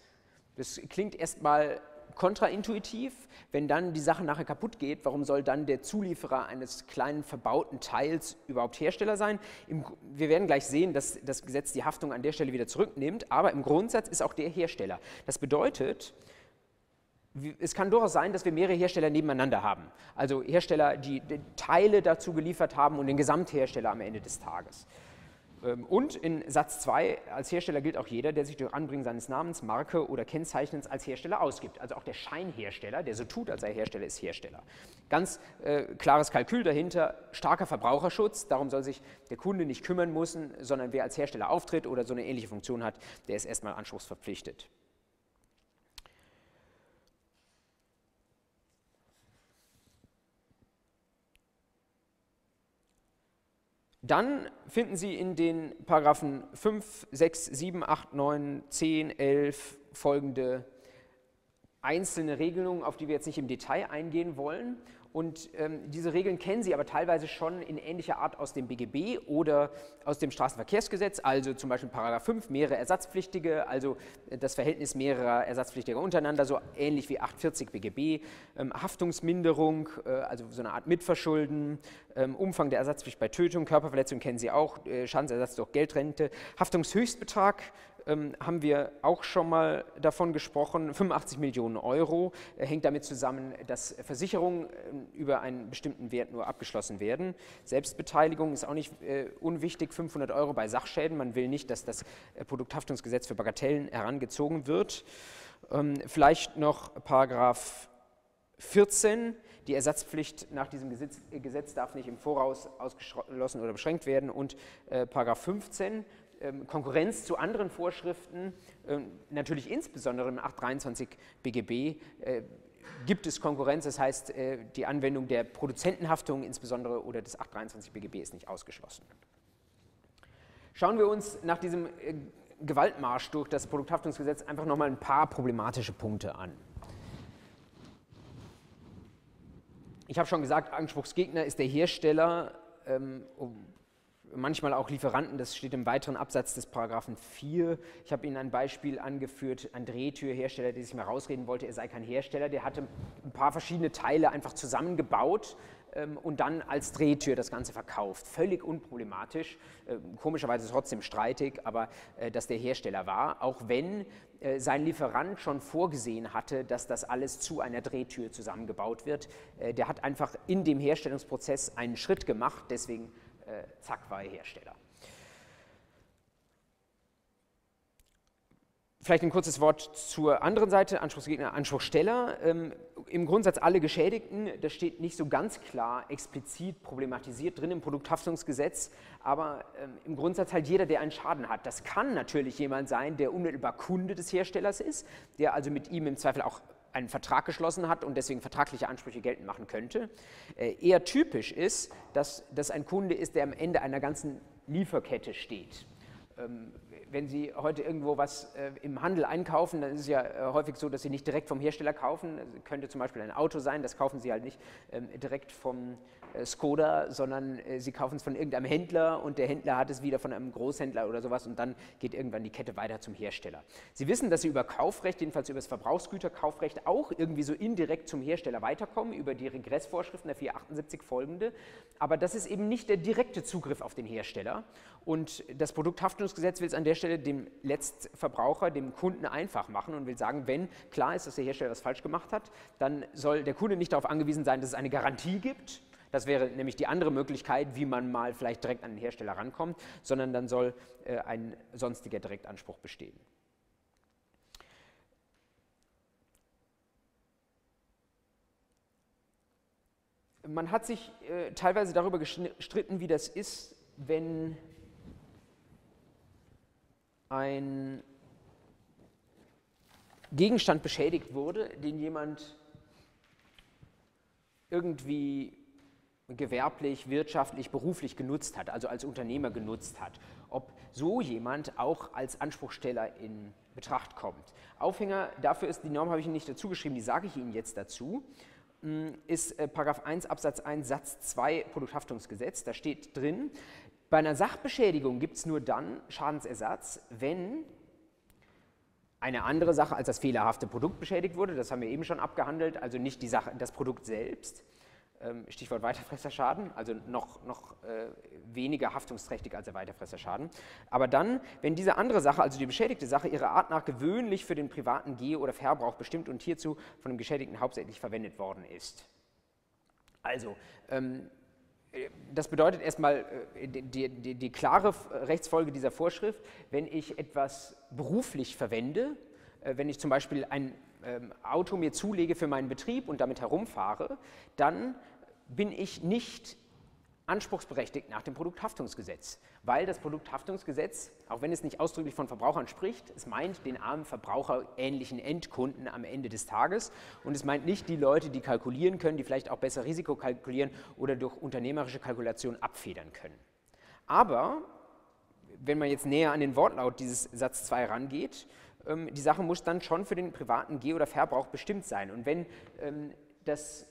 Das klingt erstmal kontraintuitiv. Wenn dann die Sache nachher kaputt geht, warum soll dann der Zulieferer eines kleinen verbauten Teils überhaupt Hersteller sein? Im, wir werden gleich sehen, dass das Gesetz die Haftung an der Stelle wieder zurücknimmt, aber im Grundsatz ist auch der Hersteller. Das bedeutet, es kann durchaus sein, dass wir mehrere Hersteller nebeneinander haben. Also Hersteller, die Teile dazu geliefert haben und den Gesamthersteller am Ende des Tages. Ähm, und in Satz 2, als Hersteller gilt auch jeder, der sich durch Anbringen seines Namens, Marke oder Kennzeichnens als Hersteller ausgibt. Also auch der Scheinhersteller, der so tut, als sei Hersteller, ist Hersteller. Ganz äh, klares Kalkül dahinter, starker Verbraucherschutz, darum soll sich der Kunde nicht kümmern müssen, sondern wer als Hersteller auftritt oder so eine ähnliche Funktion hat, der ist erstmal anspruchsverpflichtet. Dann finden Sie in den Paragraphen 5, 6, 7, 8, 9, 10, 11 folgende einzelne Regelungen, auf die wir jetzt nicht im Detail eingehen wollen. Und ähm, diese Regeln kennen Sie aber teilweise schon in ähnlicher Art aus dem BGB oder aus dem Straßenverkehrsgesetz, also zum Beispiel Paragraph 5, mehrere Ersatzpflichtige, also äh, das Verhältnis mehrerer Ersatzpflichtiger untereinander, so ähnlich wie 840 BGB, ähm, Haftungsminderung, äh, also so eine Art Mitverschulden, ähm, Umfang der Ersatzpflicht bei Tötung, Körperverletzung kennen Sie auch, äh, Schadensersatz durch Geldrente, Haftungshöchstbetrag, ähm, haben wir auch schon mal davon gesprochen, 85 Millionen Euro, äh, hängt damit zusammen, dass Versicherungen äh, über einen bestimmten Wert nur abgeschlossen werden. Selbstbeteiligung ist auch nicht äh, unwichtig, 500 Euro bei Sachschäden. Man will nicht, dass das äh, Produkthaftungsgesetz für Bagatellen herangezogen wird. Ähm, vielleicht noch Paragraph 14. Die Ersatzpflicht nach diesem Gesetz, Gesetz, darf nicht im Voraus ausgeschlossen oder beschränkt werden. Und äh, Paragraph 15 ähm, Konkurrenz zu anderen Vorschriften, ähm, natürlich insbesondere im 823 BGB, äh, gibt es Konkurrenz, das heißt, äh, die Anwendung der Produzentenhaftung insbesondere oder des 823 BGB ist nicht ausgeschlossen. Schauen wir uns nach diesem äh, Gewaltmarsch durch das Produkthaftungsgesetz einfach nochmal ein paar problematische Punkte an. Ich habe schon gesagt, Anspruchsgegner ist der Hersteller, ähm, manchmal auch Lieferanten, das steht im weiteren Absatz des Paragraphen 4. Ich habe Ihnen ein Beispiel angeführt, ein Drehtürhersteller, der sich mal rausreden wollte, er sei kein Hersteller, der hatte ein paar verschiedene Teile einfach zusammengebaut ähm, und dann als Drehtür das Ganze verkauft. Völlig unproblematisch, äh, komischerweise trotzdem streitig, aber äh, dass der Hersteller war, auch wenn äh, sein Lieferant schon vorgesehen hatte, dass das alles zu einer Drehtür zusammengebaut wird. Äh, der hat einfach in dem Herstellungsprozess einen Schritt gemacht, deswegen äh, zack, war er Hersteller. Vielleicht ein kurzes Wort zur anderen Seite, Anspruchsgegner, Anspruchsteller. Ähm, Im Grundsatz alle Geschädigten, das steht nicht so ganz klar explizit problematisiert drin im Produkthaftungsgesetz, aber ähm, im Grundsatz halt jeder, der einen Schaden hat. Das kann natürlich jemand sein, der unmittelbar Kunde des Herstellers ist, der also mit ihm im Zweifel auch einen Vertrag geschlossen hat und deswegen vertragliche Ansprüche geltend machen könnte. Äh, eher typisch ist, dass das ein Kunde ist, der am Ende einer ganzen Lieferkette steht. Ähm, wenn Sie heute irgendwo was äh, im Handel einkaufen, dann ist es ja äh, häufig so, dass Sie nicht direkt vom Hersteller kaufen. Das könnte zum Beispiel ein Auto sein, das kaufen Sie halt nicht ähm, direkt vom äh, Skoda, sondern äh, Sie kaufen es von irgendeinem Händler und der Händler hat es wieder von einem Großhändler oder sowas und dann geht irgendwann die Kette weiter zum Hersteller. Sie wissen, dass Sie über Kaufrecht, jedenfalls über das Verbrauchsgüterkaufrecht, auch irgendwie so indirekt zum Hersteller weiterkommen, über die Regressvorschriften der 478 folgende, aber das ist eben nicht der direkte Zugriff auf den Hersteller und das Produkthaftungsgesetz will es an der Stelle dem Letztverbraucher, dem Kunden einfach machen und will sagen, wenn klar ist, dass der Hersteller was falsch gemacht hat, dann soll der Kunde nicht darauf angewiesen sein, dass es eine Garantie gibt. Das wäre nämlich die andere Möglichkeit, wie man mal vielleicht direkt an den Hersteller rankommt, sondern dann soll äh, ein sonstiger Direktanspruch bestehen. Man hat sich äh, teilweise darüber gestritten, wie das ist, wenn ein Gegenstand beschädigt wurde, den jemand irgendwie gewerblich, wirtschaftlich, beruflich genutzt hat, also als Unternehmer genutzt hat, ob so jemand auch als Anspruchsteller in Betracht kommt. Aufhänger dafür ist, die Norm habe ich Ihnen nicht dazu geschrieben, die sage ich Ihnen jetzt dazu, mm, ist äh, Paragraph 1 Absatz 1 Satz 2 Produkthaftungsgesetz. Da steht drin, bei einer Sachbeschädigung gibt es nur dann Schadensersatz, wenn eine andere Sache als das fehlerhafte Produkt beschädigt wurde. Das haben wir eben schon abgehandelt, also nicht die Sache, das Produkt selbst. Ähm, Stichwort Weiterfresserschaden, also noch, noch äh, weniger haftungsträchtig als der Weiterfresserschaden. Aber dann, wenn diese andere Sache, also die beschädigte Sache, ihrer Art nach gewöhnlich für den privaten Geh- oder Verbrauch bestimmt und hierzu von dem Geschädigten hauptsächlich verwendet worden ist. Also, ähm, das bedeutet erstmal äh, die, die, die, klare Rechtsfolge dieser Vorschrift, wenn ich etwas beruflich verwende, äh, wenn ich zum Beispiel ein ähm, Auto mir zulege für meinen Betrieb und damit herumfahre, dann bin ich nicht anspruchsberechtigt nach dem Produkthaftungsgesetz, weil das Produkthaftungsgesetz, auch wenn es nicht ausdrücklich von Verbrauchern spricht, es meint den armen verbraucherähnlichen Endkunden am Ende des Tages und es meint nicht die Leute, die kalkulieren können, die vielleicht auch besser Risiko kalkulieren oder durch unternehmerische Kalkulation abfedern können. Aber wenn man jetzt näher an den Wortlaut dieses Satz 2 rangeht, ähm, die Sache muss dann schon für den privaten Geh- oder Verbrauch bestimmt sein. Und wenn ähm, das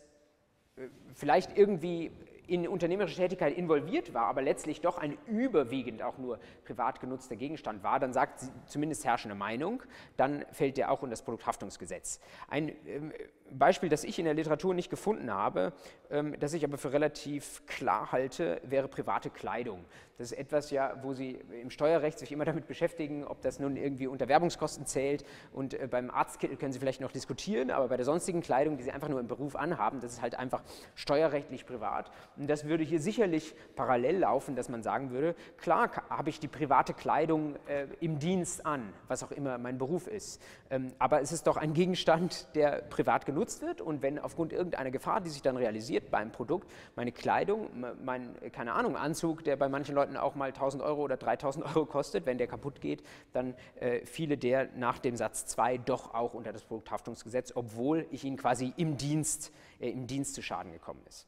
vielleicht irgendwie in unternehmerische Tätigkeit involviert war, aber letztlich doch ein überwiegend auch nur privat genutzter Gegenstand war, dann sagt zumindest herrschende Meinung, dann fällt der auch unter das Produkthaftungsgesetz. Ein ähm, Beispiel, das ich in der Literatur nicht gefunden habe, ähm, das ich aber für relativ klar halte, wäre private Kleidung. Das ist etwas ja, wo Sie im Steuerrecht sich immer damit beschäftigen, ob das nun irgendwie unter Werbungskosten zählt. Und äh, beim Arztkittel können Sie vielleicht noch diskutieren, aber bei der sonstigen Kleidung, die Sie einfach nur im Beruf anhaben, das ist halt einfach steuerrechtlich privat. Und das würde hier sicherlich parallel laufen, dass man sagen würde, klar habe ich die private Kleidung äh, im Dienst an, was auch immer mein Beruf ist. Ähm, aber es ist doch ein Gegenstand, der privat genutzt genutzt wird und wenn aufgrund irgendeiner Gefahr, die sich dann realisiert beim Produkt, meine Kleidung, mein, keine Ahnung, Anzug, der bei manchen Leuten auch mal 1000 Euro oder 3000 Euro kostet, wenn der kaputt geht, dann äh, fiele der nach dem Satz 2 doch auch unter das Produkthaftungsgesetz, obwohl ich ihn quasi im Dienst, äh, im Dienst zu Schaden gekommen ist.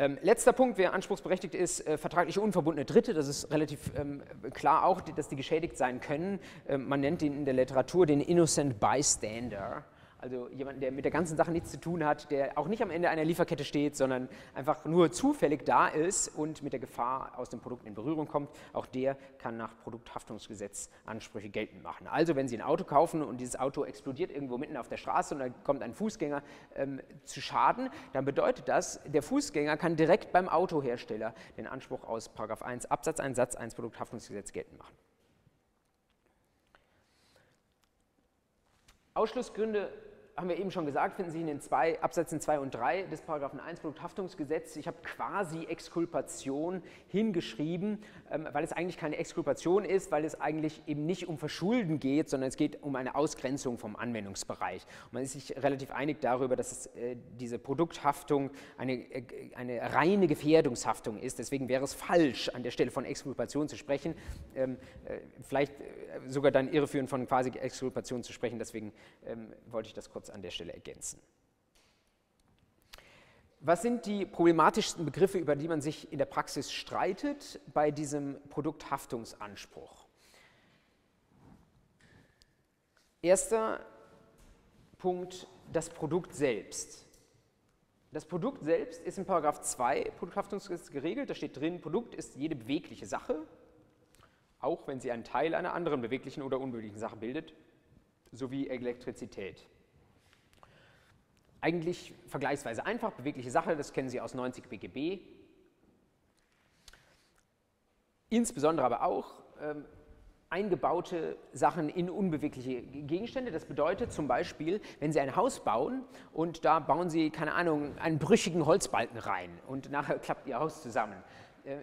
Ähm, letzter Punkt, wer anspruchsberechtigt ist, äh, vertragliche unverbundene Dritte. Das ist relativ ähm, klar auch, dass die geschädigt sein können. Ähm, man nennt ihn in der Literatur den Innocent Bystander. Also jemand, der mit der ganzen Sache nichts zu tun hat, der auch nicht am Ende einer Lieferkette steht, sondern einfach nur zufällig da ist und mit der Gefahr aus dem Produkt in Berührung kommt, auch der kann nach Produkthaftungsgesetz Ansprüche geltend machen. Also wenn Sie ein Auto kaufen und dieses Auto explodiert irgendwo mitten auf der Straße und dann kommt ein Fußgänger ähm, zu Schaden, dann bedeutet das, der Fußgänger kann direkt beim Autohersteller den Anspruch aus 1 Absatz 1 Satz 1 Produkthaftungsgesetz geltend machen. Ausschlussgründe haben wir eben schon gesagt, finden sich in den zwei, Absätzen 2 und 3 des Paragraphen 1 Produkthaftungsgesetz. Ich habe quasi Exkulpation hingeschrieben, ähm, weil es eigentlich keine Exkulpation ist, weil es eigentlich eben nicht um Verschulden geht, sondern es geht um eine Ausgrenzung vom Anwendungsbereich. Und man ist sich relativ einig darüber, dass es, äh, diese Produkthaftung eine, äh, eine reine Gefährdungshaftung ist. Deswegen wäre es falsch, an der Stelle von Exkulpation zu sprechen. Ähm, äh, vielleicht äh, sogar dann irreführend von quasi Exkulpation zu sprechen. Deswegen ähm, wollte ich das kurz an der Stelle ergänzen. Was sind die problematischsten Begriffe, über die man sich in der Praxis streitet bei diesem Produkthaftungsanspruch? Erster Punkt, das Produkt selbst. Das Produkt selbst ist in 2 Produkthaftungsgesetz geregelt. Da steht drin, Produkt ist jede bewegliche Sache, auch wenn sie einen Teil einer anderen beweglichen oder unbeweglichen Sache bildet, sowie Elektrizität. Eigentlich vergleichsweise einfach, bewegliche Sache, das kennen Sie aus 90 BGB. Insbesondere aber auch ähm, eingebaute Sachen in unbewegliche Gegenstände. Das bedeutet zum Beispiel, wenn Sie ein Haus bauen und da bauen Sie, keine Ahnung, einen brüchigen Holzbalken rein und nachher klappt Ihr Haus zusammen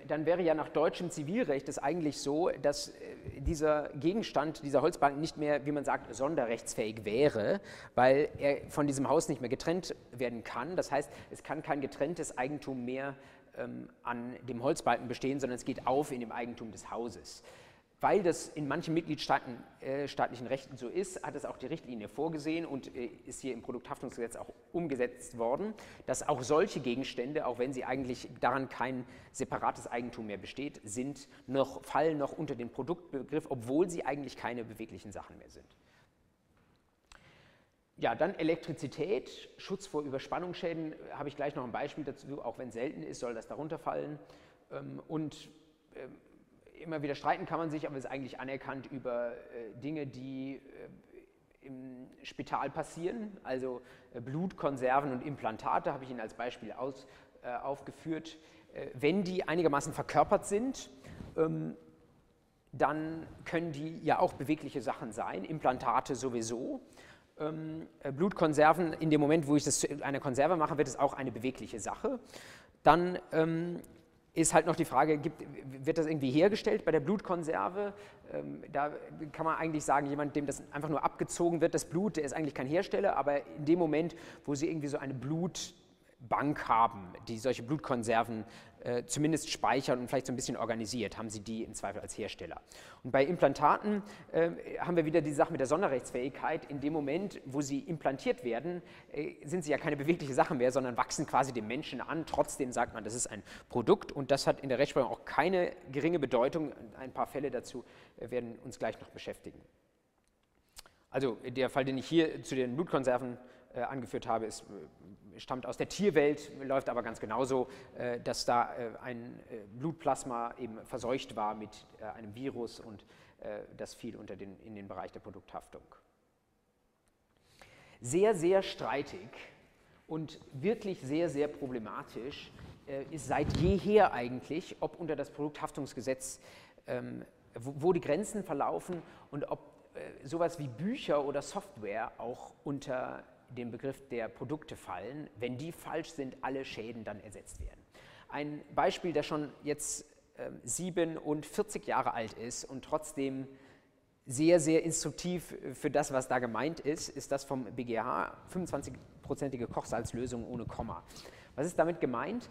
dann wäre ja nach deutschem Zivilrecht es eigentlich so, dass äh, dieser Gegenstand, dieser Holzbank nicht mehr, wie man sagt, sonderrechtsfähig wäre, weil er von diesem Haus nicht mehr getrennt werden kann. Das heißt, es kann kein getrenntes Eigentum mehr ähm, an dem Holzbalken bestehen, sondern es geht auf in dem Eigentum des Hauses. Weil das in manchen Mitgliedstaaten äh, staatlichen Rechten so ist, hat es auch die Richtlinie vorgesehen und äh, ist hier im Produkthaftungsgesetz auch umgesetzt worden, dass auch solche Gegenstände, auch wenn sie eigentlich daran kein separates Eigentum mehr besteht, sind noch, fallen noch unter den Produktbegriff, obwohl sie eigentlich keine beweglichen Sachen mehr sind. Ja, dann Elektrizität, Schutz vor Überspannungsschäden, habe ich gleich noch ein Beispiel dazu, auch wenn es selten ist, soll das darunter fallen. Ähm, und ähm, immer wieder streiten kann man sich, aber es ist eigentlich anerkannt über äh, Dinge, die äh, im Spital passieren, also äh, Blutkonserven und Implantate habe ich Ihnen als Beispiel aus, aufgeführt. Wenn die einigermaßen verkörpert sind, ähm, dann können die ja auch bewegliche Sachen sein, Implantate sowieso. Ähm, äh, Blutkonserven, in dem Moment, wo ich das zu einer Konserve mache, wird es auch eine bewegliche Sache. Dann ähm, ist halt noch die Frage, gibt, wird das irgendwie hergestellt bei der Blutkonserve? Ähm, da kann man eigentlich sagen, jemand, dem das einfach nur abgezogen wird, das Blut, der ist eigentlich kein Hersteller, aber in dem Moment, wo Sie irgendwie so eine Blutbank haben, die solche Blutkonserven äh, zumindest speichern und vielleicht so ein bisschen organisiert, haben Sie die im Zweifel als Hersteller. Und bei Implantaten äh, haben wir wieder die Sache mit der Sonderrechtsfähigkeit. In dem Moment, wo sie implantiert werden, äh, sind sie ja keine bewegliche Sache mehr, sondern wachsen quasi dem Menschen an. Trotzdem sagt man, das ist ein Produkt und das hat in der Rechtsprechung auch keine geringe Bedeutung. Ein paar Fälle dazu äh, werden uns gleich noch beschäftigen. Also der Fall, den ich hier zu den Blutkonserven äh, angeführt habe, ist stammt aus der Tierwelt, läuft aber ganz genauso, äh, dass da äh, ein äh, Blutplasma eben verseucht war mit einem Virus und das fiel unter den, in den Bereich der Produkthaftung. Sehr, sehr streitig und wirklich sehr, sehr problematisch ist seit jeher eigentlich, ob unter das Produkthaftungsgesetz, ähm, wo die Grenzen verlaufen und ob sowas wie Bücher oder Software auch unter den Begriff der Produkte fallen, wenn die falsch sind, alle Schäden dann ersetzt werden. Ein Beispiel, das schon jetzt äh, 47 Jahre alt ist und trotzdem sehr, sehr instruktiv für das, was da gemeint ist, ist das vom BGH, 25-prozentige Kochsalzlösung ohne Komma. Was ist damit gemeint?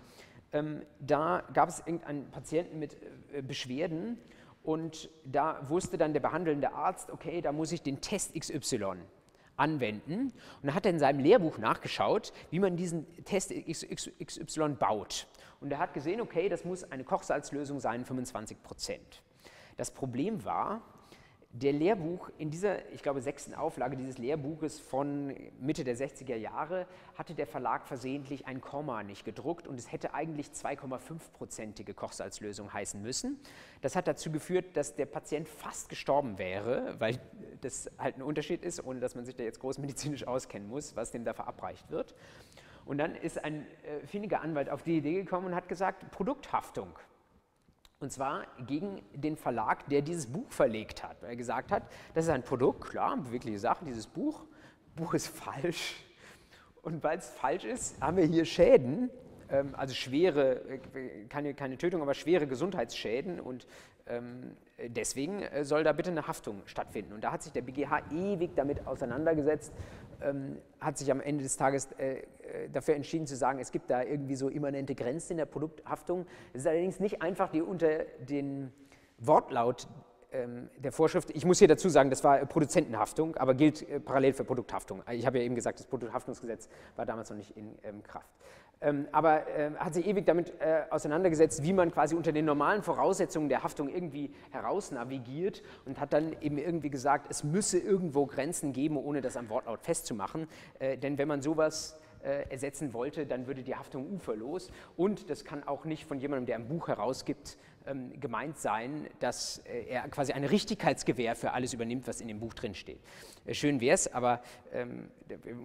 Ähm, da gab es irgendeinen Patienten mit äh, Beschwerden und da wusste dann der behandelnde Arzt, okay, da muss ich den Test XY anwenden. Und hat er in seinem Lehrbuch nachgeschaut, wie man diesen Test XY baut. Und er hat gesehen, okay, das muss eine Kochsalzlösung sein, 25 Prozent. Das Problem war, der Lehrbuch in dieser, ich glaube, sechsten Auflage dieses Lehrbuches von Mitte der 60er Jahre hatte der Verlag versehentlich ein Komma nicht gedruckt und es hätte eigentlich 2,5-prozentige Kochsalzlösung heißen müssen. Das hat dazu geführt, dass der Patient fast gestorben wäre, weil das halt ein Unterschied ist, ohne dass man sich da jetzt großmedizinisch auskennen muss, was dem da verabreicht wird. Und dann ist ein äh, findiger Anwalt auf die Idee gekommen und hat gesagt, Produkthaftung. Und zwar gegen den Verlag, der dieses Buch verlegt hat, weil er gesagt hat, das ist ein Produkt, klar, bewegliche Sache, dieses Buch, Buch ist falsch. Und weil es falsch ist, haben wir hier Schäden, ähm, also schwere, äh, keine, keine Tötung, aber schwere Gesundheitsschäden. Und deswegen äh, soll da bitte eine Haftung stattfinden. Und da hat sich der BGH ewig damit auseinandergesetzt, ähm, hat sich am Ende des Tages äh, dafür entschieden zu sagen, es gibt da irgendwie so immanente Grenzen in der Produkthaftung. Es ist allerdings nicht einfach, die unter den Wortlaut ähm, der Vorschrift, ich muss hier dazu sagen, das war Produzentenhaftung, aber gilt äh, parallel für Produkthaftung. Ich habe ja eben gesagt, das Produkthaftungsgesetz war damals noch nicht in ähm, Kraft. Ähm, aber äh, hat sich ewig damit äh, auseinandergesetzt, wie man quasi unter den normalen Voraussetzungen der Haftung irgendwie herausnavigiert und hat dann eben irgendwie gesagt, es müsse irgendwo Grenzen geben, ohne das am Wortlaut festzumachen. Äh, denn wenn man sowas ersetzen wollte, dann würde die Haftung uferlos und das kann auch nicht von jemandem, der ein Buch herausgibt, ähm, gemeint sein, dass äh, er quasi eine Richtigkeitsgewähr für alles übernimmt, was in dem Buch drin steht. Äh, schön wäre es, aber ähm,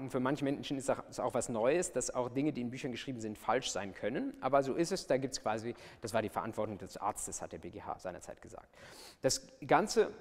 für manche Menschen ist das auch was Neues, dass auch Dinge, die in Büchern geschrieben sind, falsch sein können. Aber so ist es, da gibt es quasi, das war die Verantwortung des Arztes, hat der BGH seinerzeit gesagt. Das Ganze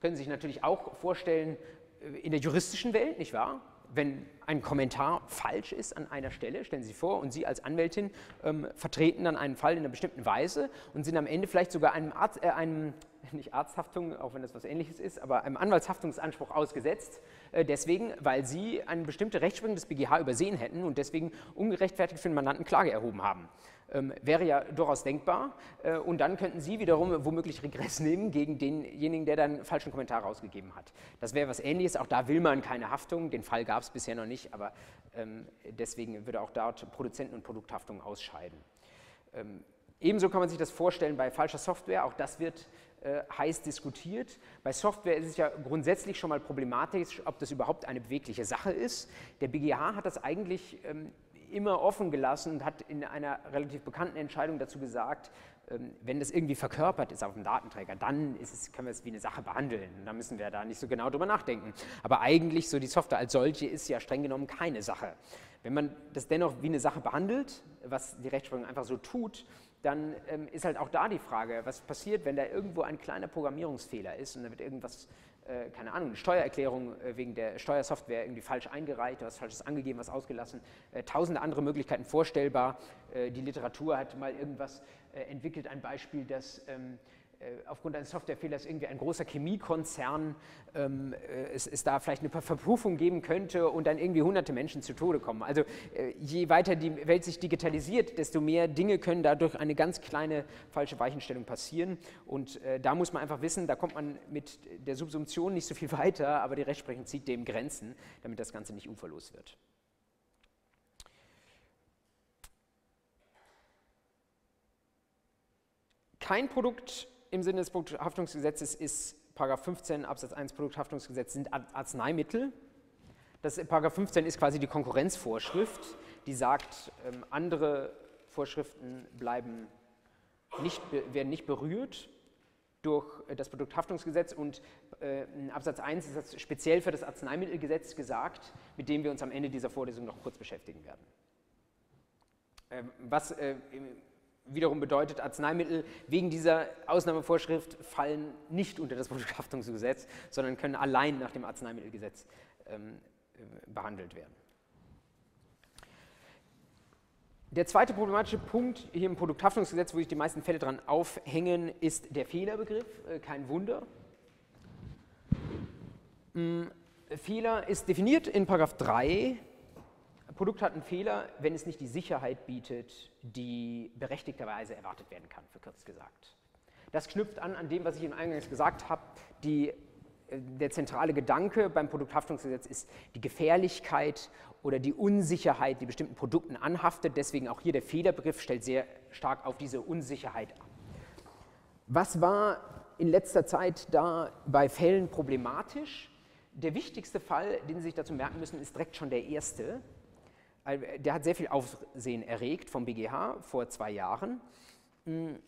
können Sie sich natürlich auch vorstellen äh, in der juristischen Welt, nicht wahr? Wenn ein Kommentar falsch ist an einer Stelle, stellen Sie sich vor, und Sie als Anwältin ähm, vertreten dann einen Fall in einer bestimmten Weise und sind am Ende vielleicht sogar einem, Arzt, äh, einem nicht Arzthaftung, auch wenn das was ähnliches ist, aber einem Anwaltshaftungsanspruch ausgesetzt, äh, deswegen, weil Sie eine bestimmte Rechtsprechung des BGH übersehen hätten und deswegen ungerechtfertigt für den Mandanten Klage erhoben haben wäre ja durchaus denkbar. Äh, und dann könnten Sie wiederum womöglich Regress nehmen gegen denjenigen, der dann falschen Kommentar rausgegeben hat. Das wäre was Ähnliches. Auch da will man keine Haftung. Den Fall gab es bisher noch nicht, aber ähm, deswegen würde auch dort Produzenten- und Produkthaftung ausscheiden. Ähm, ebenso kann man sich das vorstellen bei falscher Software. Auch das wird äh, heiß diskutiert. Bei Software ist es ja grundsätzlich schon mal problematisch, ob das überhaupt eine bewegliche Sache ist. Der BGH hat das eigentlich ähm, immer offen gelassen und hat in einer relativ bekannten Entscheidung dazu gesagt, ähm, wenn das irgendwie verkörpert ist auf dem Datenträger, dann es, können wir es wie eine Sache behandeln. Da müssen wir da nicht so genau drüber nachdenken. Aber eigentlich, so die Software als solche, ist ja streng genommen keine Sache. Wenn man das dennoch wie eine Sache behandelt, was die Rechtsprechung einfach so tut, dann ähm, ist halt auch da die Frage, was passiert, wenn da irgendwo ein kleiner Programmierungsfehler ist und da wird irgendwas äh, keine Ahnung, eine Steuererklärung äh, wegen der Steuersoftware irgendwie falsch eingereicht, was Falsches angegeben, was ausgelassen, äh, tausende andere Möglichkeiten vorstellbar. die Literatur hat mal irgendwas entwickelt, ein Beispiel, dass ähm, äh, aufgrund eines Softwarefehlers irgendwie ein großer Chemiekonzern ähm, äh, es, es, da vielleicht eine Verprüfung geben könnte und dann irgendwie hunderte Menschen zu Tode kommen. Also äh, je weiter die Welt sich digitalisiert, desto mehr Dinge können dadurch eine ganz kleine falsche Weichenstellung passieren. Und äh, da muss man einfach wissen, da kommt man mit der Subsumption nicht so viel weiter, aber die Rechtsprechung zieht dem Grenzen, damit das Ganze nicht uferlos wird. Kein Produkt im Sinne des Produkthaftungsgesetzes ist 15 Absatz 1 Produkthaftungsgesetz sind Arzneimittel. Das 15 ist quasi die Konkurrenzvorschrift, die sagt, ähm, andere Vorschriften bleiben nicht, werden nicht berührt durch das Produkthaftungsgesetz und äh, Absatz 1 ist das speziell für das Arzneimittelgesetz gesagt, mit dem wir uns am Ende dieser Vorlesung noch kurz beschäftigen werden. Ähm, was äh, wiederum bedeutet, Arzneimittel wegen dieser Ausnahmevorschrift fallen nicht unter das Produkthaftungsgesetz, sondern können allein nach dem Arzneimittelgesetz ähm, äh, behandelt werden. Der zweite problematische Punkt hier im Produkthaftungsgesetz, wo sich die meisten Fälle dran aufhängen, ist der Fehlerbegriff. Äh, kein Wunder. Ähm, Fehler ist definiert in 3 Produkt hat einen Fehler, wenn es nicht die Sicherheit bietet, die berechtigterweise erwartet werden kann, verkürzt gesagt. Das knüpft an an dem, was ich Ihnen eingangs gesagt habe. Die, äh, der zentrale Gedanke beim Produkthaftungsgesetz ist die Gefährlichkeit oder die Unsicherheit, die bestimmten Produkten anhaftet. Deswegen auch hier der Fehlerbegriff stellt sehr stark auf diese Unsicherheit ab. Was war in letzter Zeit da bei Fällen problematisch? Der wichtigste Fall, den Sie sich dazu merken müssen, ist direkt schon der erste. Der hat sehr viel Aufsehen erregt vom BGH vor zwei Jahren. Hm,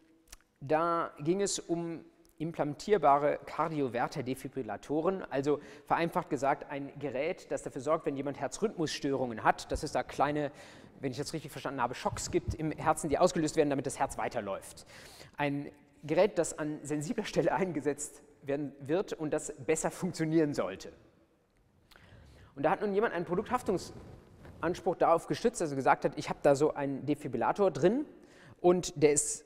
da ging es um implantierbare Kardioverter-Defibrillatoren, also vereinfacht gesagt ein Gerät, das dafür sorgt, wenn jemand Herzrhythmusstörungen hat, dass es da kleine, wenn ich das richtig verstanden habe, Schocks gibt im Herzen, die ausgelöst werden, damit das Herz weiterläuft. Ein Gerät, das an sensibler Stelle eingesetzt werden wird und das besser funktionieren sollte. Und da hat nun jemand einen Produkthaftungsanspruch darauf gestützt, also gesagt hat, ich habe da so einen Defibrillator drin und der ist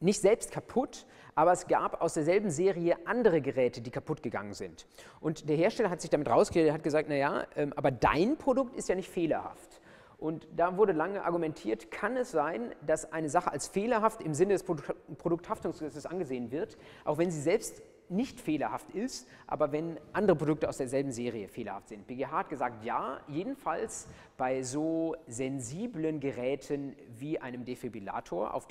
nicht selbst kaputt, aber es gab aus derselben Serie andere Geräte, die kaputt gegangen sind. Und der Hersteller hat sich damit rausgeredet, hat gesagt, naja, ähm, aber dein Produkt ist ja nicht fehlerhaft. Und da wurde lange argumentiert, kann es sein, dass eine Sache als fehlerhaft im Sinne des Produkthaftungsgesetzes angesehen wird, auch wenn sie selbst nicht fehlerhaft ist, aber wenn andere Produkte aus derselben Serie fehlerhaft sind. BGH hat gesagt, ja, jedenfalls bei so sensiblen Geräten wie einem Defibrillator, auf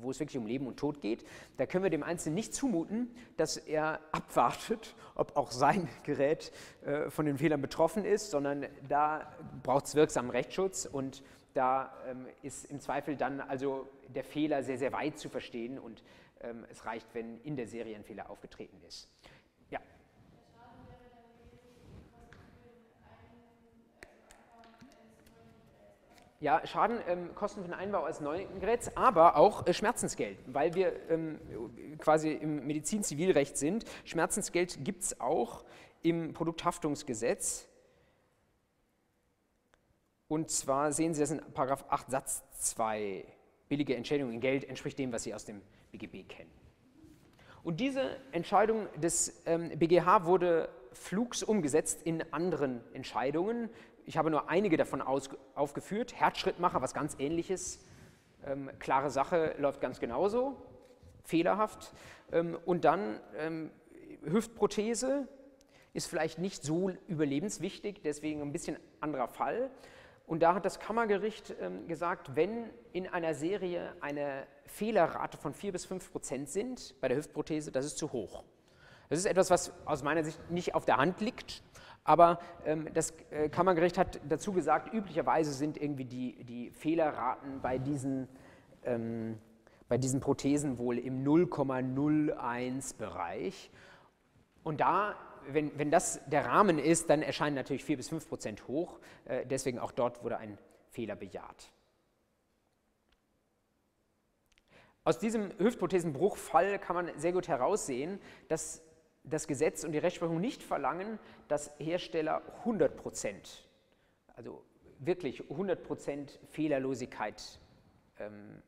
wo es wirklich um Leben und Tod geht, da können wir dem Einzelnen nicht zumuten, dass er abwartet, ob auch sein Gerät äh, von den Fehlern betroffen ist, sondern da braucht es wirksamen Rechtsschutz und da ähm, ist im Zweifel dann also der Fehler sehr, sehr weit zu verstehen und es reicht, wenn in der Serie ein Fehler aufgetreten ist. Ja. Ja, Schaden ähm, Kosten für den Einbau eines neuen Geräts, aber auch äh, Schmerzensgeld, weil wir ähm, quasi im Medizin-Zivilrecht sind. Schmerzensgeld gibt es auch im Produkthaftungsgesetz. Und zwar sehen Sie das in Paragraph 8 Satz 2. Billige Entschädigung in Geld entspricht dem, was Sie aus dem BGB kennen. Und diese Entscheidung des ähm, BGH wurde flugs umgesetzt in anderen Entscheidungen. Ich habe nur einige davon aufgeführt. Herzschrittmacher, was ganz ähnliches. Ähm, klare Sache, läuft ganz genauso. Fehlerhaft. Ähm, und dann ähm, Hüftprothese ist vielleicht nicht so überlebenswichtig, deswegen ein bisschen anderer Fall. Und da hat das Kammergericht ähm, gesagt, wenn in einer Serie eine Fehlerrate von 4 bis 5 Prozent sind bei der Hüftprothese, das ist zu hoch. Das ist etwas, was aus meiner Sicht nicht auf der Hand liegt, aber ähm, das äh, Kammergericht hat dazu gesagt, üblicherweise sind irgendwie die, die Fehlerraten bei diesen, ähm, bei diesen Prothesen wohl im 0,01 Bereich. Und da wenn, wenn das der Rahmen ist, dann erscheinen natürlich 4 bis 5 Prozent hoch. Äh, deswegen auch dort wurde ein Fehler bejaht. Aus diesem Hüftprothesenbruchfall kann man sehr gut heraussehen, dass das Gesetz und die Rechtsprechung nicht verlangen, dass Hersteller 100 Prozent, also wirklich 100 Prozent Fehlerlosigkeit ähm,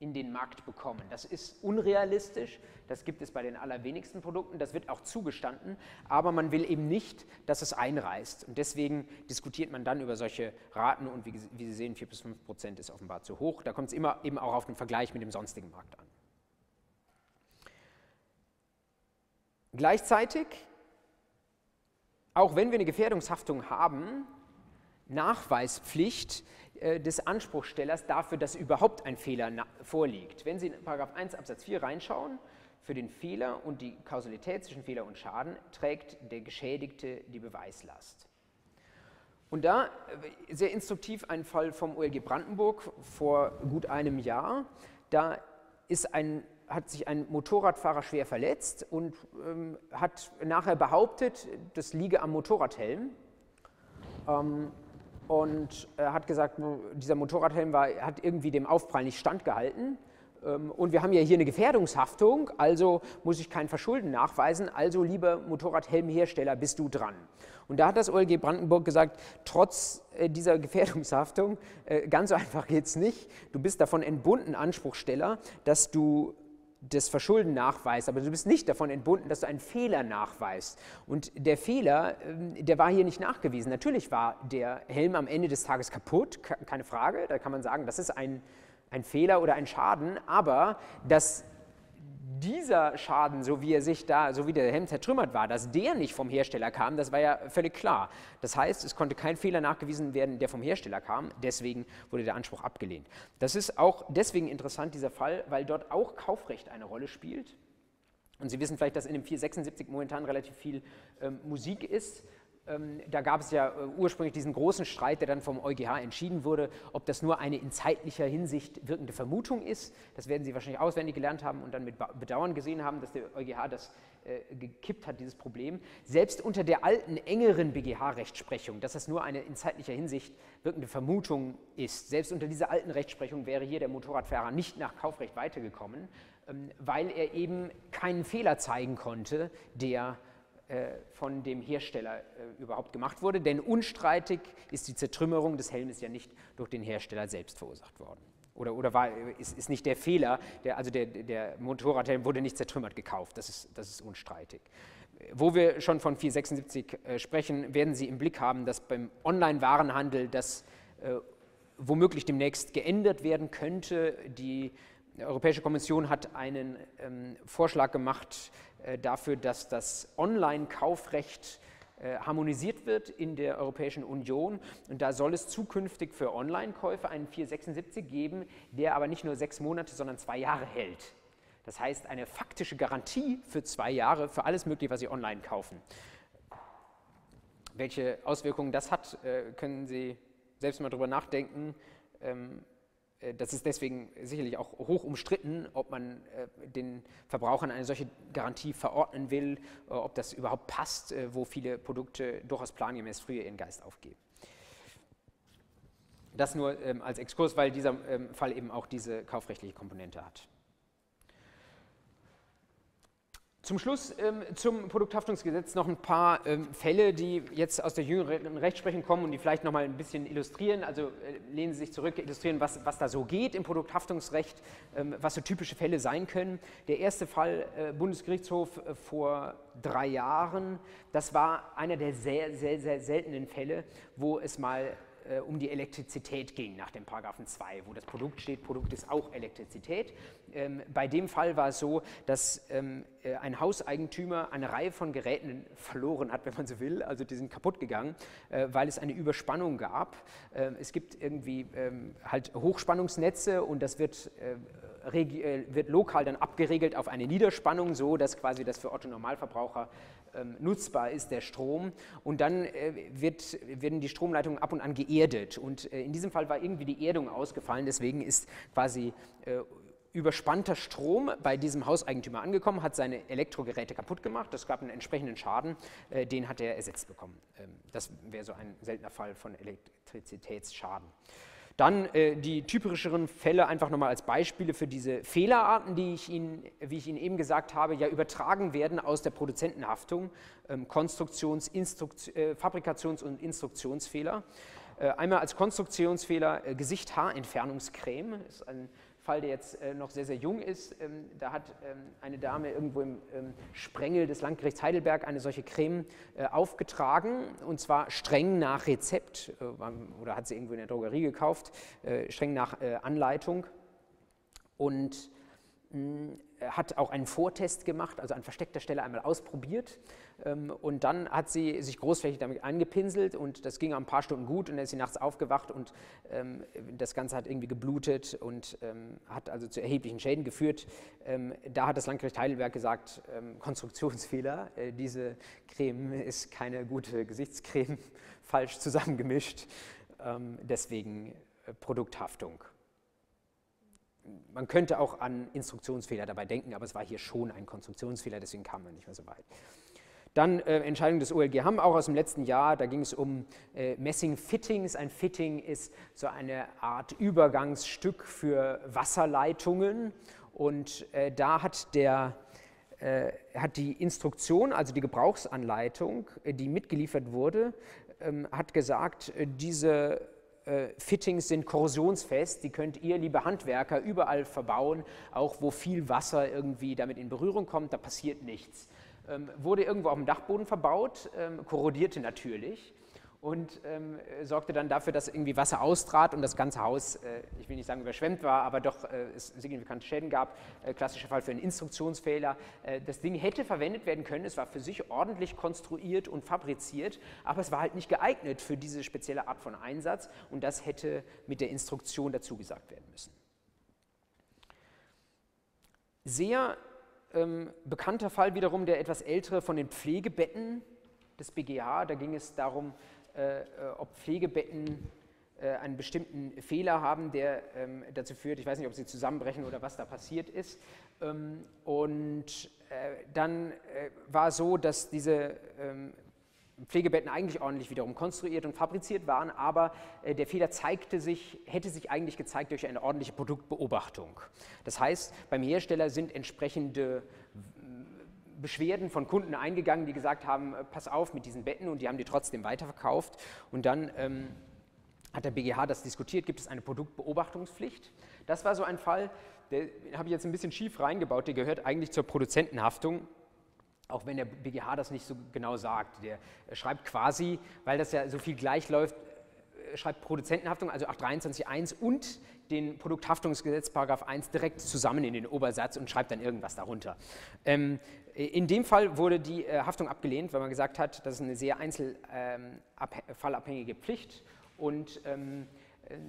in den Markt bekommen. Das ist unrealistisch, das gibt es bei den allerwenigsten Produkten, das wird auch zugestanden, aber man will eben nicht, dass es einreißt. Und deswegen diskutiert man dann über solche Raten und wie, wie Sie sehen, 4 bis 5 Prozent ist offenbar zu hoch. Da kommt es immer eben auch auf den Vergleich mit dem sonstigen Markt an. Gleichzeitig, auch wenn wir eine Gefährdungshaftung haben, Nachweispflicht des Anspruchstellers dafür, dass überhaupt ein Fehler vorliegt. Wenn Sie in 1 Absatz 4 reinschauen, für den Fehler und die Kausalität zwischen Fehler und Schaden trägt der Geschädigte die Beweislast. Und da äh, sehr instruktiv ein Fall vom OLG Brandenburg vor gut einem Jahr. Da ein, hat sich ein Motorradfahrer schwer verletzt und ähm, hat nachher behauptet, das liege am Motorradhelm. Ähm, und er hat gesagt, dieser Motorradhelm war, hat irgendwie dem Aufprall nicht standgehalten. Ähm, und wir haben ja hier eine Gefährdungshaftung, also muss ich kein Verschulden nachweisen, also lieber Motorradhelmhersteller, bist du dran. Und da hat das OLG Brandenburg gesagt, trotz äh, dieser Gefährdungshaftung, äh, ganz so einfach geht es nicht, du bist davon entbunden, Anspruchsteller, dass du das Verschulden nachweist, aber du bist nicht davon entbunden, dass du einen Fehler nachweist. Und der Fehler, ähm, der war hier nicht nachgewiesen. Natürlich war der Helm am Ende des Tages kaputt, keine Frage. Da kann man sagen, das ist ein, ein Fehler oder ein Schaden, aber das dieser Schaden, so wie er sich da, so wie der Helm zertrümmert war, dass der nicht vom Hersteller kam, das war ja völlig klar. Das heißt, es konnte kein Fehler nachgewiesen werden, der vom Hersteller kam, deswegen wurde der Anspruch abgelehnt. Das ist auch deswegen interessant, dieser Fall, weil dort auch Kaufrecht eine Rolle spielt. Und Sie wissen vielleicht, dass in dem 476 momentan relativ viel ähm, Musik ist. Ähm, da gab es ja äh, ursprünglich diesen großen Streit, der dann vom EuGH entschieden wurde, ob das nur eine in zeitlicher Hinsicht wirkende Vermutung ist. Das werden Sie wahrscheinlich auswendig gelernt haben und dann mit Bedauern gesehen haben, dass der EuGH das äh, gekippt hat, dieses Problem. Selbst unter der alten, engeren BGH-Rechtsprechung, dass das nur eine in zeitlicher Hinsicht wirkende Vermutung ist, selbst unter dieser alten Rechtsprechung wäre hier der Motorradfahrer nicht nach Kaufrecht weitergekommen, ähm, weil er eben keinen Fehler zeigen konnte, der von dem Hersteller äh, überhaupt gemacht wurde. Denn unstreitig ist die Zertrümmerung des Helmes ja nicht durch den Hersteller selbst verursacht worden. Oder, oder war, ist, ist nicht der Fehler, der, also der, der Motorradhelm wurde nicht zertrümmert gekauft, das ist, das ist unstreitig. Wo wir schon von 476 äh, sprechen, werden Sie im Blick haben, dass beim Online-Warenhandel das äh, womöglich demnächst geändert werden könnte. Die Europäische Kommission hat einen ähm, Vorschlag gemacht, äh, dafür, dass das Online-Kaufrecht äh, harmonisiert wird in der Europäischen Union. Und da soll es zukünftig für Online-Käufe einen 476 geben, der aber nicht nur sechs Monate, sondern zwei Jahre hält. Das heißt, eine faktische Garantie für zwei Jahre für alles Mögliche, was Sie online kaufen. Welche Auswirkungen das hat, äh, können Sie selbst mal darüber nachdenken. Äh, das ist deswegen sicherlich auch hoch umstritten, ob man äh, den Verbrauchern eine solche Garantie verordnen will, äh, ob das überhaupt passt, wo viele Produkte durchaus plangemäß früher ihren Geist aufgeben. Das nur ähm, als Exkurs, weil dieser ähm, Fall eben auch diese kaufrechtliche Komponente hat. Zum Schluss ähm, zum Produkthaftungsgesetz noch ein paar ähm, Fälle, die jetzt aus der jüngeren Rechtsprechung kommen und die vielleicht noch mal ein bisschen illustrieren. Also äh, lehnen Sie sich zurück, illustrieren, was, was da so geht im Produkthaftungsrecht, ähm, was so typische Fälle sein können. Der erste Fall, äh, Bundesgerichtshof äh, vor drei Jahren, das war einer der sehr, sehr, sehr seltenen Fälle, wo es mal äh, um die Elektrizität ging nach dem Paragraphen 2, wo das Produkt steht, Produkt ist auch Elektrizität. Ähm, bei dem Fall war es so, dass ähm, äh, ein Hauseigentümer eine Reihe von Geräten verloren hat, wenn man so will, also die sind kaputt gegangen, äh, weil es eine Überspannung gab. Ähm, es gibt irgendwie ähm, halt Hochspannungsnetze und das wird äh, äh, wird lokal dann abgeregelt auf eine Niederspannung, so dass quasi das für Otto Normalverbraucher nutzbar ist, der Strom. Und dann äh, wird, werden die Stromleitungen ab und an geerdet. Und äh, in diesem Fall war irgendwie die Erdung ausgefallen, deswegen ist quasi äh, überspannter Strom bei diesem Hauseigentümer angekommen, hat seine Elektrogeräte kaputt gemacht. Es gab einen entsprechenden Schaden, äh, den hat er ersetzt bekommen. Ähm, das wäre so ein seltener Fall von Elektrizitätsschaden. Dann äh, die typischeren Fälle einfach nochmal als Beispiele für diese Fehlerarten, die ich Ihnen, wie ich Ihnen eben gesagt habe, ja übertragen werden aus der Produzentenhaftung, ähm, Konstruktions-, äh, Fabrikations- und Instruktionsfehler. Äh, einmal als Konstruktionsfehler äh, Gesicht-Haarentfernungscreme, ist ein Fall, der jetzt äh, noch sehr, sehr jung ist. Ähm, da hat ähm, eine Dame irgendwo im ähm, Sprengel des Landgerichts Heidelberg eine solche Creme äh, aufgetragen und zwar streng nach Rezept äh, oder hat sie irgendwo in der Drogerie gekauft, streng nach Anleitung. Und hat auch einen Vortest gemacht, also an versteckter Stelle einmal ausprobiert. Ähm, und dann hat sie sich großflächig damit angepinselt und das ging ein paar Stunden gut und dann ist sie nachts aufgewacht und ähm, das Ganze hat irgendwie geblutet und ähm, hat also zu erheblichen Schäden geführt. da hat das Landgericht Heidelberg gesagt, Konstruktionsfehler, äh, diese Creme ist keine gute Gesichtscreme, falsch zusammengemischt, deswegen äh, Produkthaftung man könnte auch an Instruktionsfehler dabei denken, aber es war hier schon ein Konstruktionsfehler, deswegen kam man nicht mehr so weit. Dann äh, Entscheidung des OLG Hamm, auch aus dem letzten Jahr, da ging es um äh, Messing-Fittings. Ein Fitting ist so eine Art Übergangsstück für Wasserleitungen und äh, da hat der äh, hat die Instruktion, also die Gebrauchsanleitung, äh, die mitgeliefert wurde, ähm, hat gesagt, äh, diese Fittings sind korrosionsfest, die könnt ihr, liebe Handwerker, überall verbauen, auch wo viel Wasser irgendwie damit in Berührung kommt, da passiert nichts. Ähm, wurde irgendwo auf dem Dachboden verbaut, ähm, korrodierte natürlich und ähm, sorgte dann dafür, dass irgendwie Wasser austrat und das ganze Haus, äh, ich will nicht sagen überschwemmt war, aber doch äh, es signifikante Schäden gab. Äh, klassischer Fall für einen Instruktionsfehler. Äh, das Ding hätte verwendet werden können, es war für sich ordentlich konstruiert und fabriziert, aber es war halt nicht geeignet für diese spezielle Art von Einsatz und das hätte mit der Instruktion dazu gesagt werden müssen. Sehr ähm, bekannter Fall wiederum der etwas ältere von den Pflegebetten des BGH. Da ging es darum, äh, äh, ob Pflegebetten äh, einen bestimmten Fehler haben, der ähm, dazu führt, ich weiß nicht, ob sie zusammenbrechen oder was da passiert ist. Ähm, und dann war es so, dass diese ähm, Pflegebetten eigentlich ordentlich wiederum konstruiert und fabriziert waren, aber der Fehler zeigte sich, hätte sich eigentlich gezeigt durch eine ordentliche Produktbeobachtung. Das heißt, beim Hersteller sind entsprechende Beschwerden von Kunden eingegangen, die gesagt haben, äh, pass auf mit diesen Betten und die haben die trotzdem weiterverkauft. Und dann ähm, hat der BGH das diskutiert, gibt es eine Produktbeobachtungspflicht. Das war so ein Fall, der habe ich jetzt ein bisschen schief reingebaut, der gehört eigentlich zur Produzentenhaftung, auch wenn der BGH das nicht so genau sagt. Der schreibt quasi, weil das ja so viel gleich läuft, äh, schreibt Produzentenhaftung, also 823.1 und den Produkthaftungsgesetz Paragraph 1 direkt zusammen in den Obersatz und schreibt dann irgendwas darunter. Ähm, in dem Fall wurde die äh, Haftung abgelehnt, weil man gesagt hat, das ist eine sehr einzelfallabhängige ähm, Pflicht und ähm,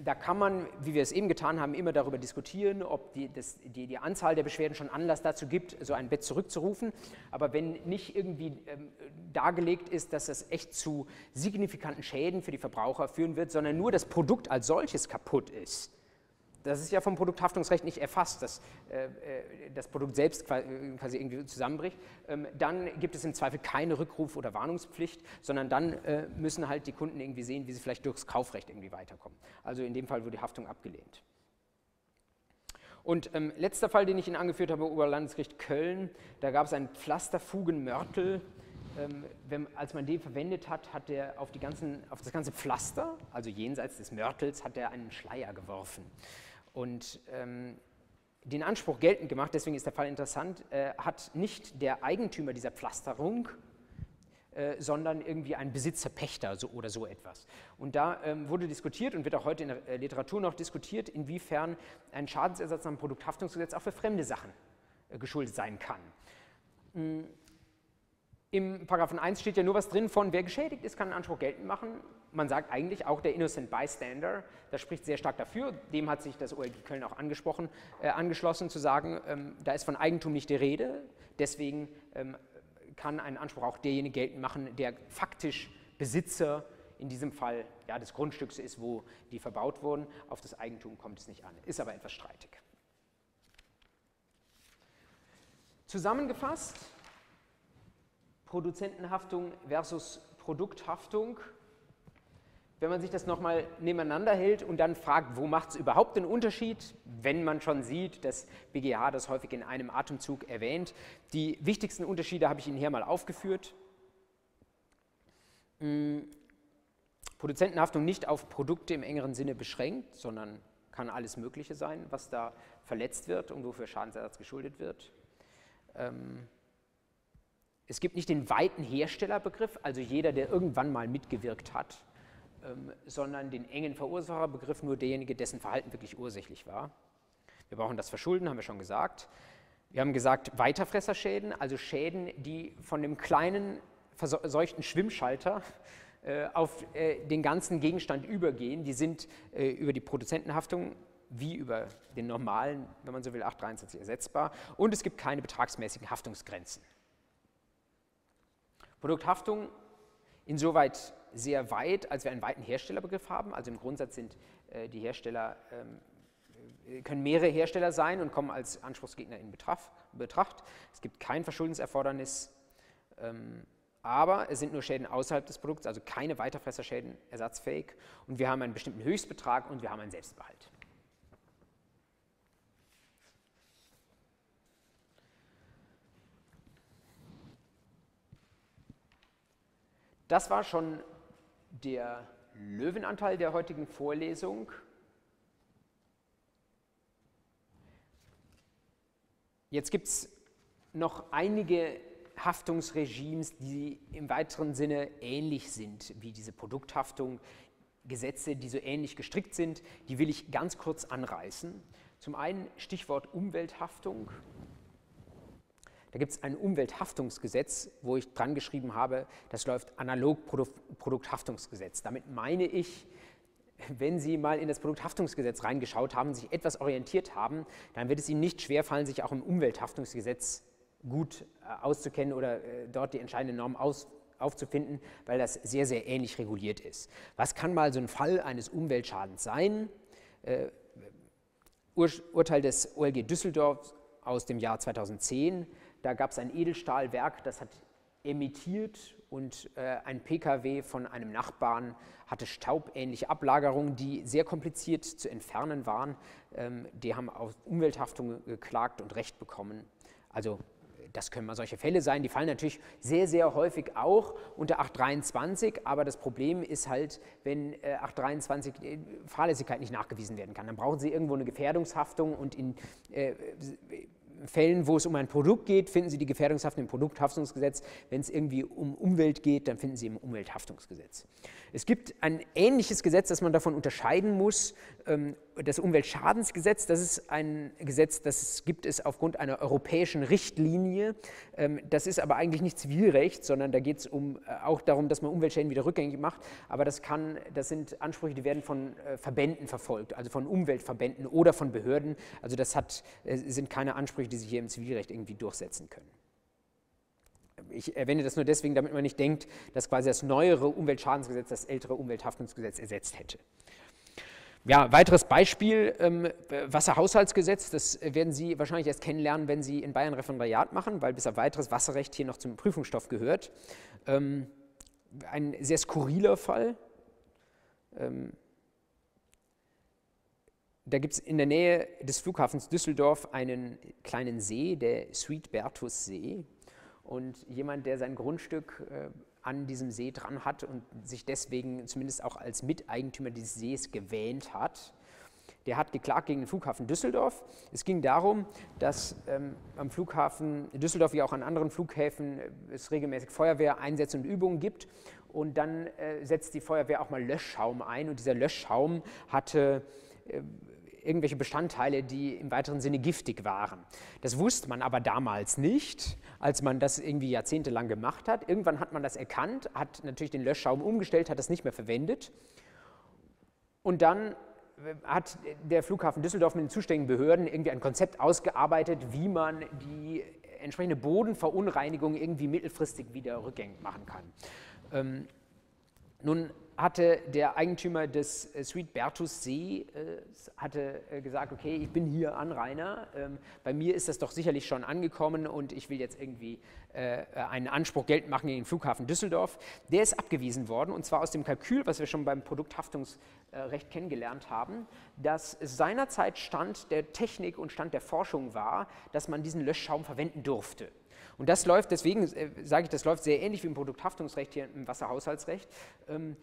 da kann man, wie wir es eben getan haben, immer darüber diskutieren, ob die, das, die, die, Anzahl der Beschwerden schon Anlass dazu gibt, so ein Bett zurückzurufen. Aber wenn nicht irgendwie ähm, dargelegt ist, dass es echt zu signifikanten Schäden für die Verbraucher führen wird, sondern nur das Produkt als solches kaputt ist, das ist ja vom Produkthaftungsrecht nicht erfasst, dass äh, äh das Produkt selbst quasi irgendwie zusammenbricht, ähm, dann gibt es im Zweifel keine Rückruf- oder Warnungspflicht, sondern dann äh, müssen halt die Kunden irgendwie sehen, wie sie vielleicht durchs Kaufrecht irgendwie weiterkommen. Also in dem Fall wurde die Haftung abgelehnt. Und ähm, letzter Fall, den ich Ihnen angeführt habe, Oberlandesgericht Köln, da gab es einen Pflasterfugenmörtel. Ähm, wenn, als man den verwendet hat, hat er auf, auf das ganze Pflaster, also jenseits des Mörtels, hat er einen Schleier geworfen und ähm, den Anspruch geltend gemacht, deswegen ist der Fall interessant, äh, hat nicht der Eigentümer dieser Pflasterung, äh, sondern irgendwie ein Besitzer, Pächter so, oder so etwas. Und da ähm, wurde diskutiert und wird auch heute in der äh, Literatur noch diskutiert, inwiefern ein Schadensersatz nach dem Produkthaftungsgesetz auch für fremde Sachen äh, geschuldet sein kann. Mm, Im Paragraphen 1 steht ja nur was drin von, wer geschädigt ist, kann einen Anspruch geltend machen man sagt eigentlich auch der Innocent Bystander, das spricht sehr stark dafür, dem hat sich das OLG Köln auch angesprochen, äh, angeschlossen, zu sagen, ähm, da ist von Eigentum nicht die Rede, deswegen ähm, kann ein Anspruch auch derjenige geltend machen, der faktisch Besitzer in diesem Fall ja, des Grundstücks ist, wo die verbaut wurden. Auf das Eigentum kommt es nicht an, ist aber etwas streitig. Zusammengefasst, Produzentenhaftung versus Produkthaftung wenn man sich das nochmal nebeneinander hält und dann fragt, wo macht es überhaupt einen Unterschied, wenn man schon sieht, dass BGH das häufig in einem Atemzug erwähnt. Die wichtigsten Unterschiede habe ich Ihnen hier mal aufgeführt. Hm, Produzentenhaftung nicht auf Produkte im engeren Sinne beschränkt, sondern kann alles Mögliche sein, was da verletzt wird und wofür Schadensersatz geschuldet wird. Ähm, es gibt nicht den weiten Herstellerbegriff, also jeder, der irgendwann mal mitgewirkt hat, ähm, sondern den engen Verursacherbegriff nur derjenige, dessen Verhalten wirklich ursächlich war. Wir brauchen das Verschulden, haben wir schon gesagt. Wir haben gesagt, Weiterfresserschäden, also Schäden, die von dem kleinen verseuchten Schwimmschalter äh, auf äh, den ganzen Gegenstand übergehen, die sind äh, über die Produzentenhaftung wie über den normalen, wenn man so will, 823 ersetzbar. Und es gibt keine betragsmäßigen Haftungsgrenzen. Produkthaftung insoweit sehr weit, als wir einen weiten Herstellerbegriff haben. Also im Grundsatz sind äh, die Hersteller, ähm, äh, können mehrere Hersteller sein und kommen als Anspruchsgegner in Betracht. Betracht. Es gibt kein Verschuldenserfordernis, ähm, aber es sind nur Schäden außerhalb des Produkts, also keine Weiterfresserschäden ersatzfähig. Und wir haben einen bestimmten Höchstbetrag und wir haben einen Selbstbehalt. Das war schon der Löwenanteil der heutigen Vorlesung. Jetzt gibt es noch einige Haftungsregimes, die im weiteren Sinne ähnlich sind wie diese Produkthaftung. Gesetze, die so ähnlich gestrickt sind, die will ich ganz kurz anreißen. Zum einen Stichwort Umwelthaftung. Da gibt es ein Umwelthaftungsgesetz, wo ich dran geschrieben habe, das läuft analog Produkthaftungsgesetz. Damit meine ich, wenn Sie mal in das Produkthaftungsgesetz reingeschaut haben, sich etwas orientiert haben, dann wird es Ihnen nicht schwerfallen, sich auch im Umwelthaftungsgesetz gut äh, auszukennen oder äh, dort die entscheidenden Normen aus, aufzufinden, weil das sehr, sehr ähnlich reguliert ist. Was kann mal so ein Fall eines Umweltschadens sein? Äh, Ur Urteil des OLG Düsseldorf aus dem Jahr 2010 da gab es ein Edelstahlwerk, das hat emittiert und äh, ein Pkw von einem Nachbarn hatte staubähnliche Ablagerungen, die sehr kompliziert zu entfernen waren. Ähm, die haben auf Umwelthaftung geklagt und Recht bekommen. Also das können mal solche Fälle sein. Die fallen natürlich sehr, sehr häufig auch unter 823, aber das Problem ist halt, wenn 823 äh, Fahrlässigkeit nicht nachgewiesen werden kann. Dann brauchen Sie irgendwo eine Gefährdungshaftung und in äh, Fällen, wo es um ein Produkt geht, finden Sie die Gefährdungshaftung im Produkthaftungsgesetz. Wenn es irgendwie um Umwelt geht, dann finden Sie im Umwelthaftungsgesetz. Es gibt ein ähnliches Gesetz, das man davon unterscheiden muss, das Umweltschadensgesetz. Das ist ein Gesetz, das gibt es aufgrund einer europäischen Richtlinie. Ähm, das ist aber eigentlich nicht Zivilrecht, sondern da geht es um, äh, auch darum, dass man Umweltschäden wieder rückgängig macht. Aber das, kann, das sind Ansprüche, die werden von äh, Verbänden verfolgt, also von Umweltverbänden oder von Behörden. Also das hat, äh, sind keine Ansprüche, die sich hier im Zivilrecht irgendwie durchsetzen können. Ich erwähne das nur deswegen, damit man nicht denkt, dass quasi das neuere Umweltschadensgesetz das ältere Umwelthaftungsgesetz ersetzt hätte. Ja, weiteres Beispiel, ähm, Wasserhaushaltsgesetz, das werden Sie wahrscheinlich erst kennenlernen, wenn Sie in Bayern Referendariat machen, weil bis auf weiteres Wasserrecht hier noch zum Prüfungsstoff gehört. Ähm, ein sehr skurriler Fall. Ähm, da gibt es in der Nähe des Flughafens Düsseldorf einen kleinen See, der Sweetbertus See. Und jemand, der sein Grundstück äh, an diesem See dran hat und sich deswegen zumindest auch als Miteigentümer des Sees gewähnt hat, der hat geklagt gegen den Flughafen Düsseldorf. Es ging darum, dass ähm, am Flughafen Düsseldorf wie auch an anderen Flughäfen äh, es regelmäßig Feuerwehreinsätze und Übungen gibt. Und dann äh, setzt die Feuerwehr auch mal Löschschaum ein. Und dieser Löschschaum hatte äh, irgendwelche Bestandteile, die im weiteren Sinne giftig waren. Das wusste man aber damals nicht, als man das irgendwie jahrzehntelang gemacht hat. Irgendwann hat man das erkannt, hat natürlich den Löschschaum umgestellt, hat das nicht mehr verwendet. Und dann äh, hat der Flughafen Düsseldorf mit den zuständigen Behörden irgendwie ein Konzept ausgearbeitet, wie man die entsprechende Bodenverunreinigung irgendwie mittelfristig wieder rückgängig machen kann. Ähm, nun hatte der Eigentümer des äh, Suite Bertus See äh, hatte äh, gesagt, okay, ich bin hier Anrainer, ähm, bei mir ist das doch sicherlich schon angekommen und ich will jetzt irgendwie äh, einen Anspruch geltend machen gegen den Flughafen Düsseldorf. Der ist abgewiesen worden und zwar aus dem Kalkül, was wir schon beim Produkthaftungsrecht kennengelernt haben, dass seinerzeit Stand der Technik und Stand der Forschung war, dass man diesen Löschschaum verwenden durfte. Und das läuft, deswegen äh, sage ich, das läuft sehr ähnlich wie im Produkthaftungsrecht hier im Wasserhaushaltsrecht. Ähm,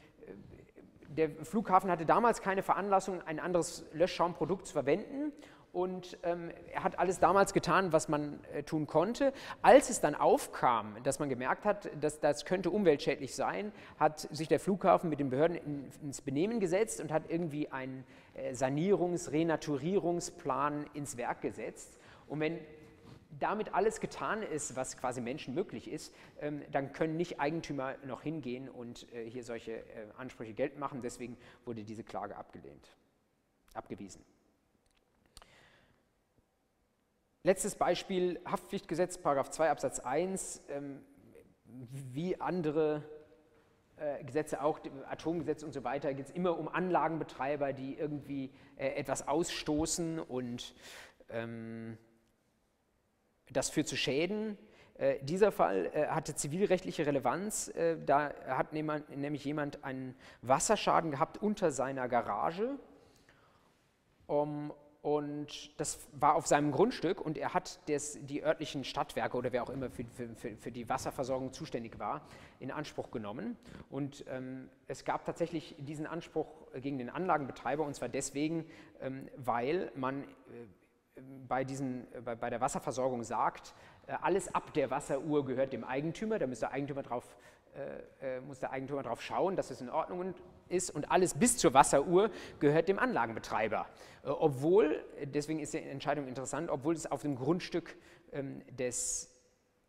der Flughafen hatte damals keine Veranlassung, ein anderes Löschschaumprodukt zu verwenden. Und ähm, er hat alles damals getan, was man äh, tun konnte. Als es dann aufkam, dass man gemerkt hat, dass das könnte umweltschädlich sein, hat sich der Flughafen mit den Behörden in, ins Benehmen gesetzt und hat irgendwie einen äh, Sanierungs-, Renaturierungsplan ins Werk gesetzt. Und wenn damit alles getan ist, was quasi Menschen möglich ist, ähm, dann können nicht Eigentümer noch hingehen und äh, hier solche äh, Ansprüche geltend machen. Deswegen wurde diese Klage abgelehnt, abgewiesen. Letztes Beispiel, Haftpflichtgesetz, Paragraph 2 Absatz 1, ähm, wie andere äh, Gesetze auch, Atomgesetz und so weiter, geht es immer um Anlagenbetreiber, die irgendwie etwas ausstoßen und ähm, das führt zu Schäden. Äh, dieser Fall äh, hatte zivilrechtliche Relevanz. Äh, da hat nämlich jemand einen Wasserschaden gehabt unter seiner Garage. Um, und das war auf seinem Grundstück und er hat des, die örtlichen Stadtwerke oder wer auch immer für, für, für die Wasserversorgung zuständig war, in Anspruch genommen. Und ähm, es gab tatsächlich diesen Anspruch gegen den Anlagenbetreiber und zwar deswegen, ähm, weil man äh, bei, diesen, bei, bei der Wasserversorgung sagt, äh, alles ab der Wasseruhr gehört dem Eigentümer, da muss der Eigentümer drauf, äh, äh, muss der Eigentümer darauf schauen, dass es in Ordnung ist und alles bis zur Wasseruhr gehört dem Anlagenbetreiber. Äh, obwohl, deswegen ist die Entscheidung interessant, obwohl es auf dem Grundstück ähm, des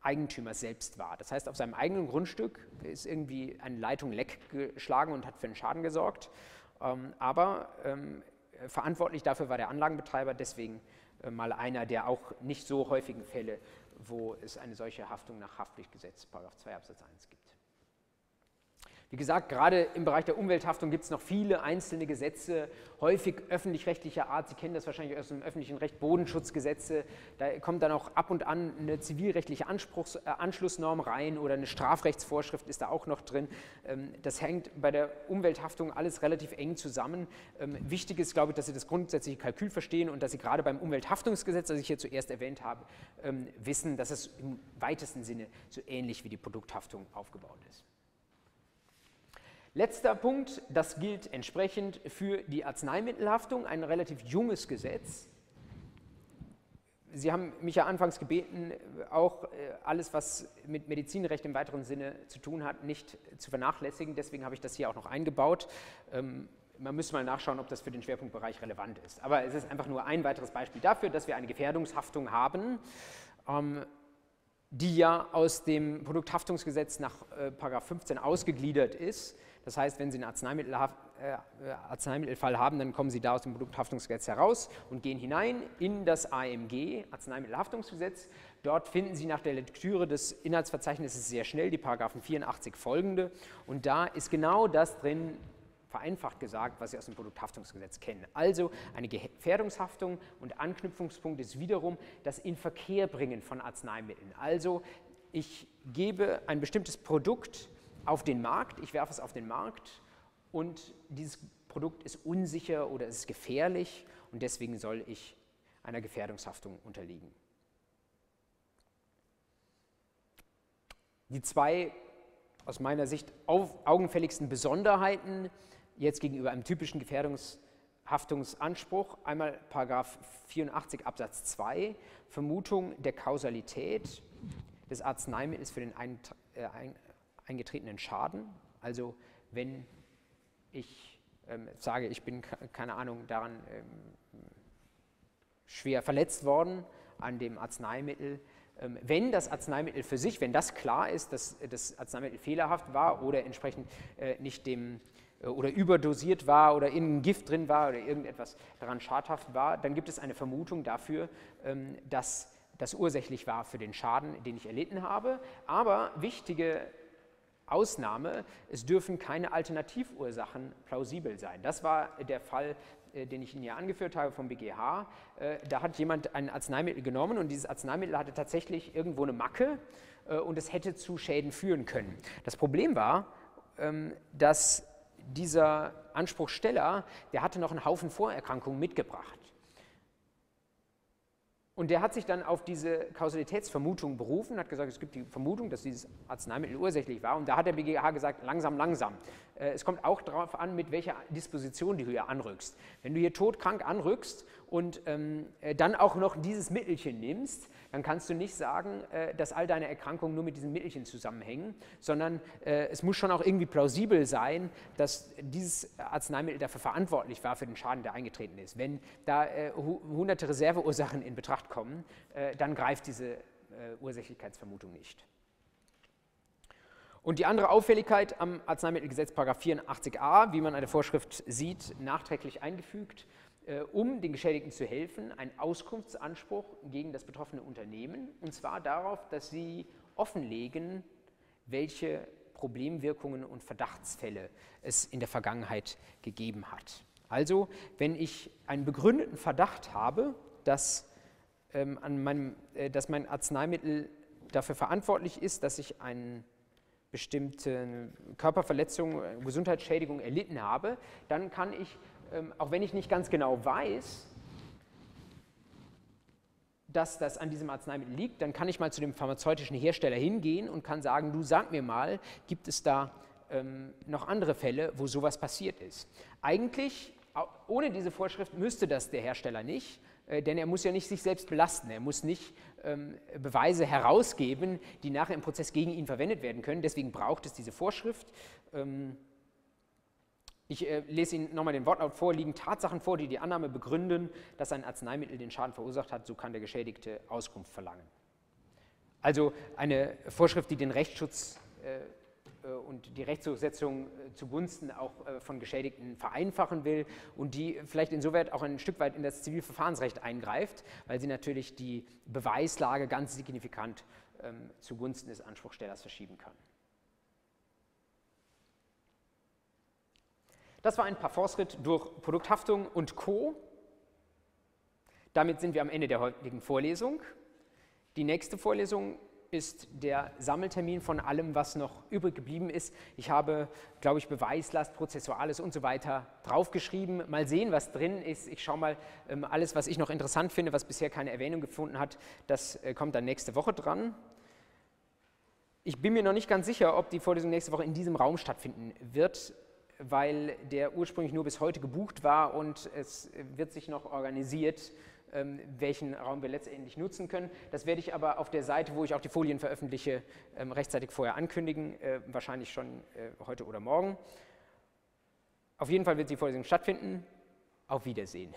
Eigentümers selbst war. Das heißt, auf seinem eigenen Grundstück ist irgendwie eine Leitung leck geschlagen und hat für einen Schaden gesorgt. Ähm, aber ähm, verantwortlich dafür war der Anlagenbetreiber, deswegen äh, mal einer der auch nicht so häufigen Fälle, wo es eine solche Haftung nach Haftpflichtgesetz, 2 Absatz 1 gibt. Wie gesagt, gerade im Bereich der Umwelthaftung gibt es noch viele einzelne Gesetze, häufig öffentlich-rechtlicher Art. Sie kennen das wahrscheinlich aus dem öffentlichen Recht, Bodenschutzgesetze. Da kommt dann auch ab und an eine zivilrechtliche Anspruchs, äh, Anschlussnorm rein oder eine Strafrechtsvorschrift ist da auch noch drin. Ähm, das hängt bei der Umwelthaftung alles relativ eng zusammen. Ähm, wichtig ist, glaube ich, dass Sie das grundsätzliche Kalkül verstehen und dass Sie gerade beim Umwelthaftungsgesetz, das ich hier zuerst erwähnt habe, ähm, wissen, dass es im weitesten Sinne so ähnlich wie die Produkthaftung aufgebaut ist. Letzter Punkt, das gilt entsprechend für die Arzneimittelhaftung, ein relativ junges Gesetz. Sie haben mich ja anfangs gebeten, auch äh, alles, was mit Medizinrecht im weiteren Sinne zu tun hat, nicht zu vernachlässigen. Deswegen habe ich das hier auch noch eingebaut. Ähm, man müsste mal nachschauen, ob das für den Schwerpunktbereich relevant ist. Aber es ist einfach nur ein weiteres Beispiel dafür, dass wir eine Gefährdungshaftung haben, ähm, die ja aus dem Produkthaftungsgesetz nach 15 äh, ausgegliedert ist. Das heißt, wenn Sie einen Arzneimittel, äh, Arzneimittelfall haben, dann kommen Sie da aus dem Produkthaftungsgesetz heraus und gehen hinein in das AMG, Arzneimittelhaftungsgesetz. Dort finden Sie nach der Lektüre des Inhaltsverzeichnisses sehr schnell die Paragraphen 84 folgende. Und da ist genau das drin, vereinfacht gesagt, was Sie aus dem Produkthaftungsgesetz kennen. Also eine Gefährdungshaftung und Anknüpfungspunkt ist wiederum das Inverkehrbringen von Arzneimitteln. Also ich gebe ein bestimmtes Produkt auf den Markt, ich werfe es auf den Markt und dieses Produkt ist unsicher oder ist gefährlich und deswegen soll ich einer Gefährdungshaftung unterliegen. Die zwei aus meiner Sicht augenfälligsten Besonderheiten jetzt gegenüber einem typischen Gefährdungshaftungsanspruch, einmal Paragraph 84 Absatz 2, Vermutung der Kausalität des Arzneimittels für den eingetretenen Schaden. Also wenn ich ähm, sage, ich bin, keine Ahnung, daran ähm, schwer verletzt worden an dem Arzneimittel, ähm, wenn das Arzneimittel für sich, wenn das klar ist, dass das Arzneimittel fehlerhaft war oder entsprechend äh, nicht dem äh, oder überdosiert war oder in Gift drin war oder irgendetwas daran schadhaft war, dann gibt es eine Vermutung dafür, ähm, dass das ursächlich war für den Schaden, den ich erlitten habe. Aber wichtige Ausnahme, es dürfen keine Alternativursachen plausibel sein. Das war der Fall, äh, den ich Ihnen ja angeführt habe vom BGH. Äh, da hat jemand ein Arzneimittel genommen und dieses Arzneimittel hatte tatsächlich irgendwo eine Macke äh, und es hätte zu Schäden führen können. Das Problem war, ähm, dass dieser Anspruchsteller, der hatte noch einen Haufen Vorerkrankungen mitgebracht. Und der hat sich dann auf diese Kausalitätsvermutung berufen, hat gesagt, es gibt die Vermutung, dass dieses Arzneimittel ursächlich war. Und da hat der BGH gesagt, langsam, langsam. Äh, es kommt auch darauf an, mit welcher Disposition du hier anrückst. Wenn du hier todkrank anrückst und ähm, äh, dann auch noch dieses Mittelchen nimmst, dann kannst du nicht sagen, äh, dass all deine Erkrankungen nur mit diesem Mittelchen zusammenhängen, sondern äh, es muss schon auch irgendwie plausibel sein, dass dieses Arzneimittel dafür verantwortlich war für den Schaden, der eingetreten ist. Wenn da äh, hunderte Reserveursachen in Betracht kommen, dann greift diese Ursächlichkeitsvermutung nicht. Und die andere Auffälligkeit am Arzneimittelgesetz 84a, wie man an der Vorschrift sieht, nachträglich eingefügt, um den Geschädigten zu helfen, ein Auskunftsanspruch gegen das betroffene Unternehmen, und zwar darauf, dass sie offenlegen, welche Problemwirkungen und Verdachtsfälle es in der Vergangenheit gegeben hat. Also, wenn ich einen begründeten Verdacht habe, dass, ähm, an meinem, äh, dass mein Arzneimittel dafür verantwortlich ist, dass ich einen bestimmte Körperverletzung, äh, Gesundheitsschädigung erlitten habe, dann kann ich, auch wenn ich nicht ganz genau weiß, dass das an diesem Arzneimittel liegt, dann kann ich mal zu dem pharmazeutischen Hersteller hingehen und kann sagen, du sag mir mal, gibt es da ähm, noch andere Fälle, wo sowas passiert ist. Eigentlich, ohne diese Vorschrift müsste das der Hersteller nicht, äh, denn er muss ja nicht sich selbst belasten, er muss nicht ähm, Beweise herausgeben, die nachher im Prozess gegen ihn verwendet werden können. Deswegen braucht es diese Vorschrift. Ähm, ich äh, lese Ihnen nochmal den Wortlaut vor, liegen Tatsachen vor, die die Annahme begründen, dass ein Arzneimittel den Schaden verursacht hat, so kann der Geschädigte Auskunft verlangen. Also eine Vorschrift, die den Rechtsschutz äh, äh, und die Rechtsdurchsetzung äh, zugunsten auch von Geschädigten vereinfachen will und die vielleicht insoweit auch ein Stück weit in das Zivilverfahrensrecht eingreift, weil sie natürlich die Beweislage ganz signifikant ähm, zugunsten des Anspruchstellers verschieben kann. Das war ein Parforce-Ritt durch Produkthaftung und Co. Damit sind wir am Ende der heutigen Vorlesung. Die nächste Vorlesung ist der Sammeltermin von allem, was noch übrig geblieben ist. Ich habe, glaube ich, Beweislast, Prozessuales und so weiter draufgeschrieben. Mal sehen, was drin ist. Ich schaue mal, ähm, alles, was ich noch interessant finde, was bisher keine Erwähnung gefunden hat, das äh, kommt dann nächste Woche dran. Ich bin mir noch nicht ganz sicher, ob die Vorlesung nächste Woche in diesem Raum stattfinden wird, weil der ursprünglich nur bis heute gebucht war und es wird sich noch organisiert ähm, welchen Raum wir letztendlich nutzen können. Das werde ich aber auf der Seite, wo ich auch die Folien veröffentliche, ähm, rechtzeitig vorher ankündigen, äh, wahrscheinlich schon äh, heute oder morgen. Auf jeden Fall wird die Vorlesung stattfinden. Auf Wiedersehen.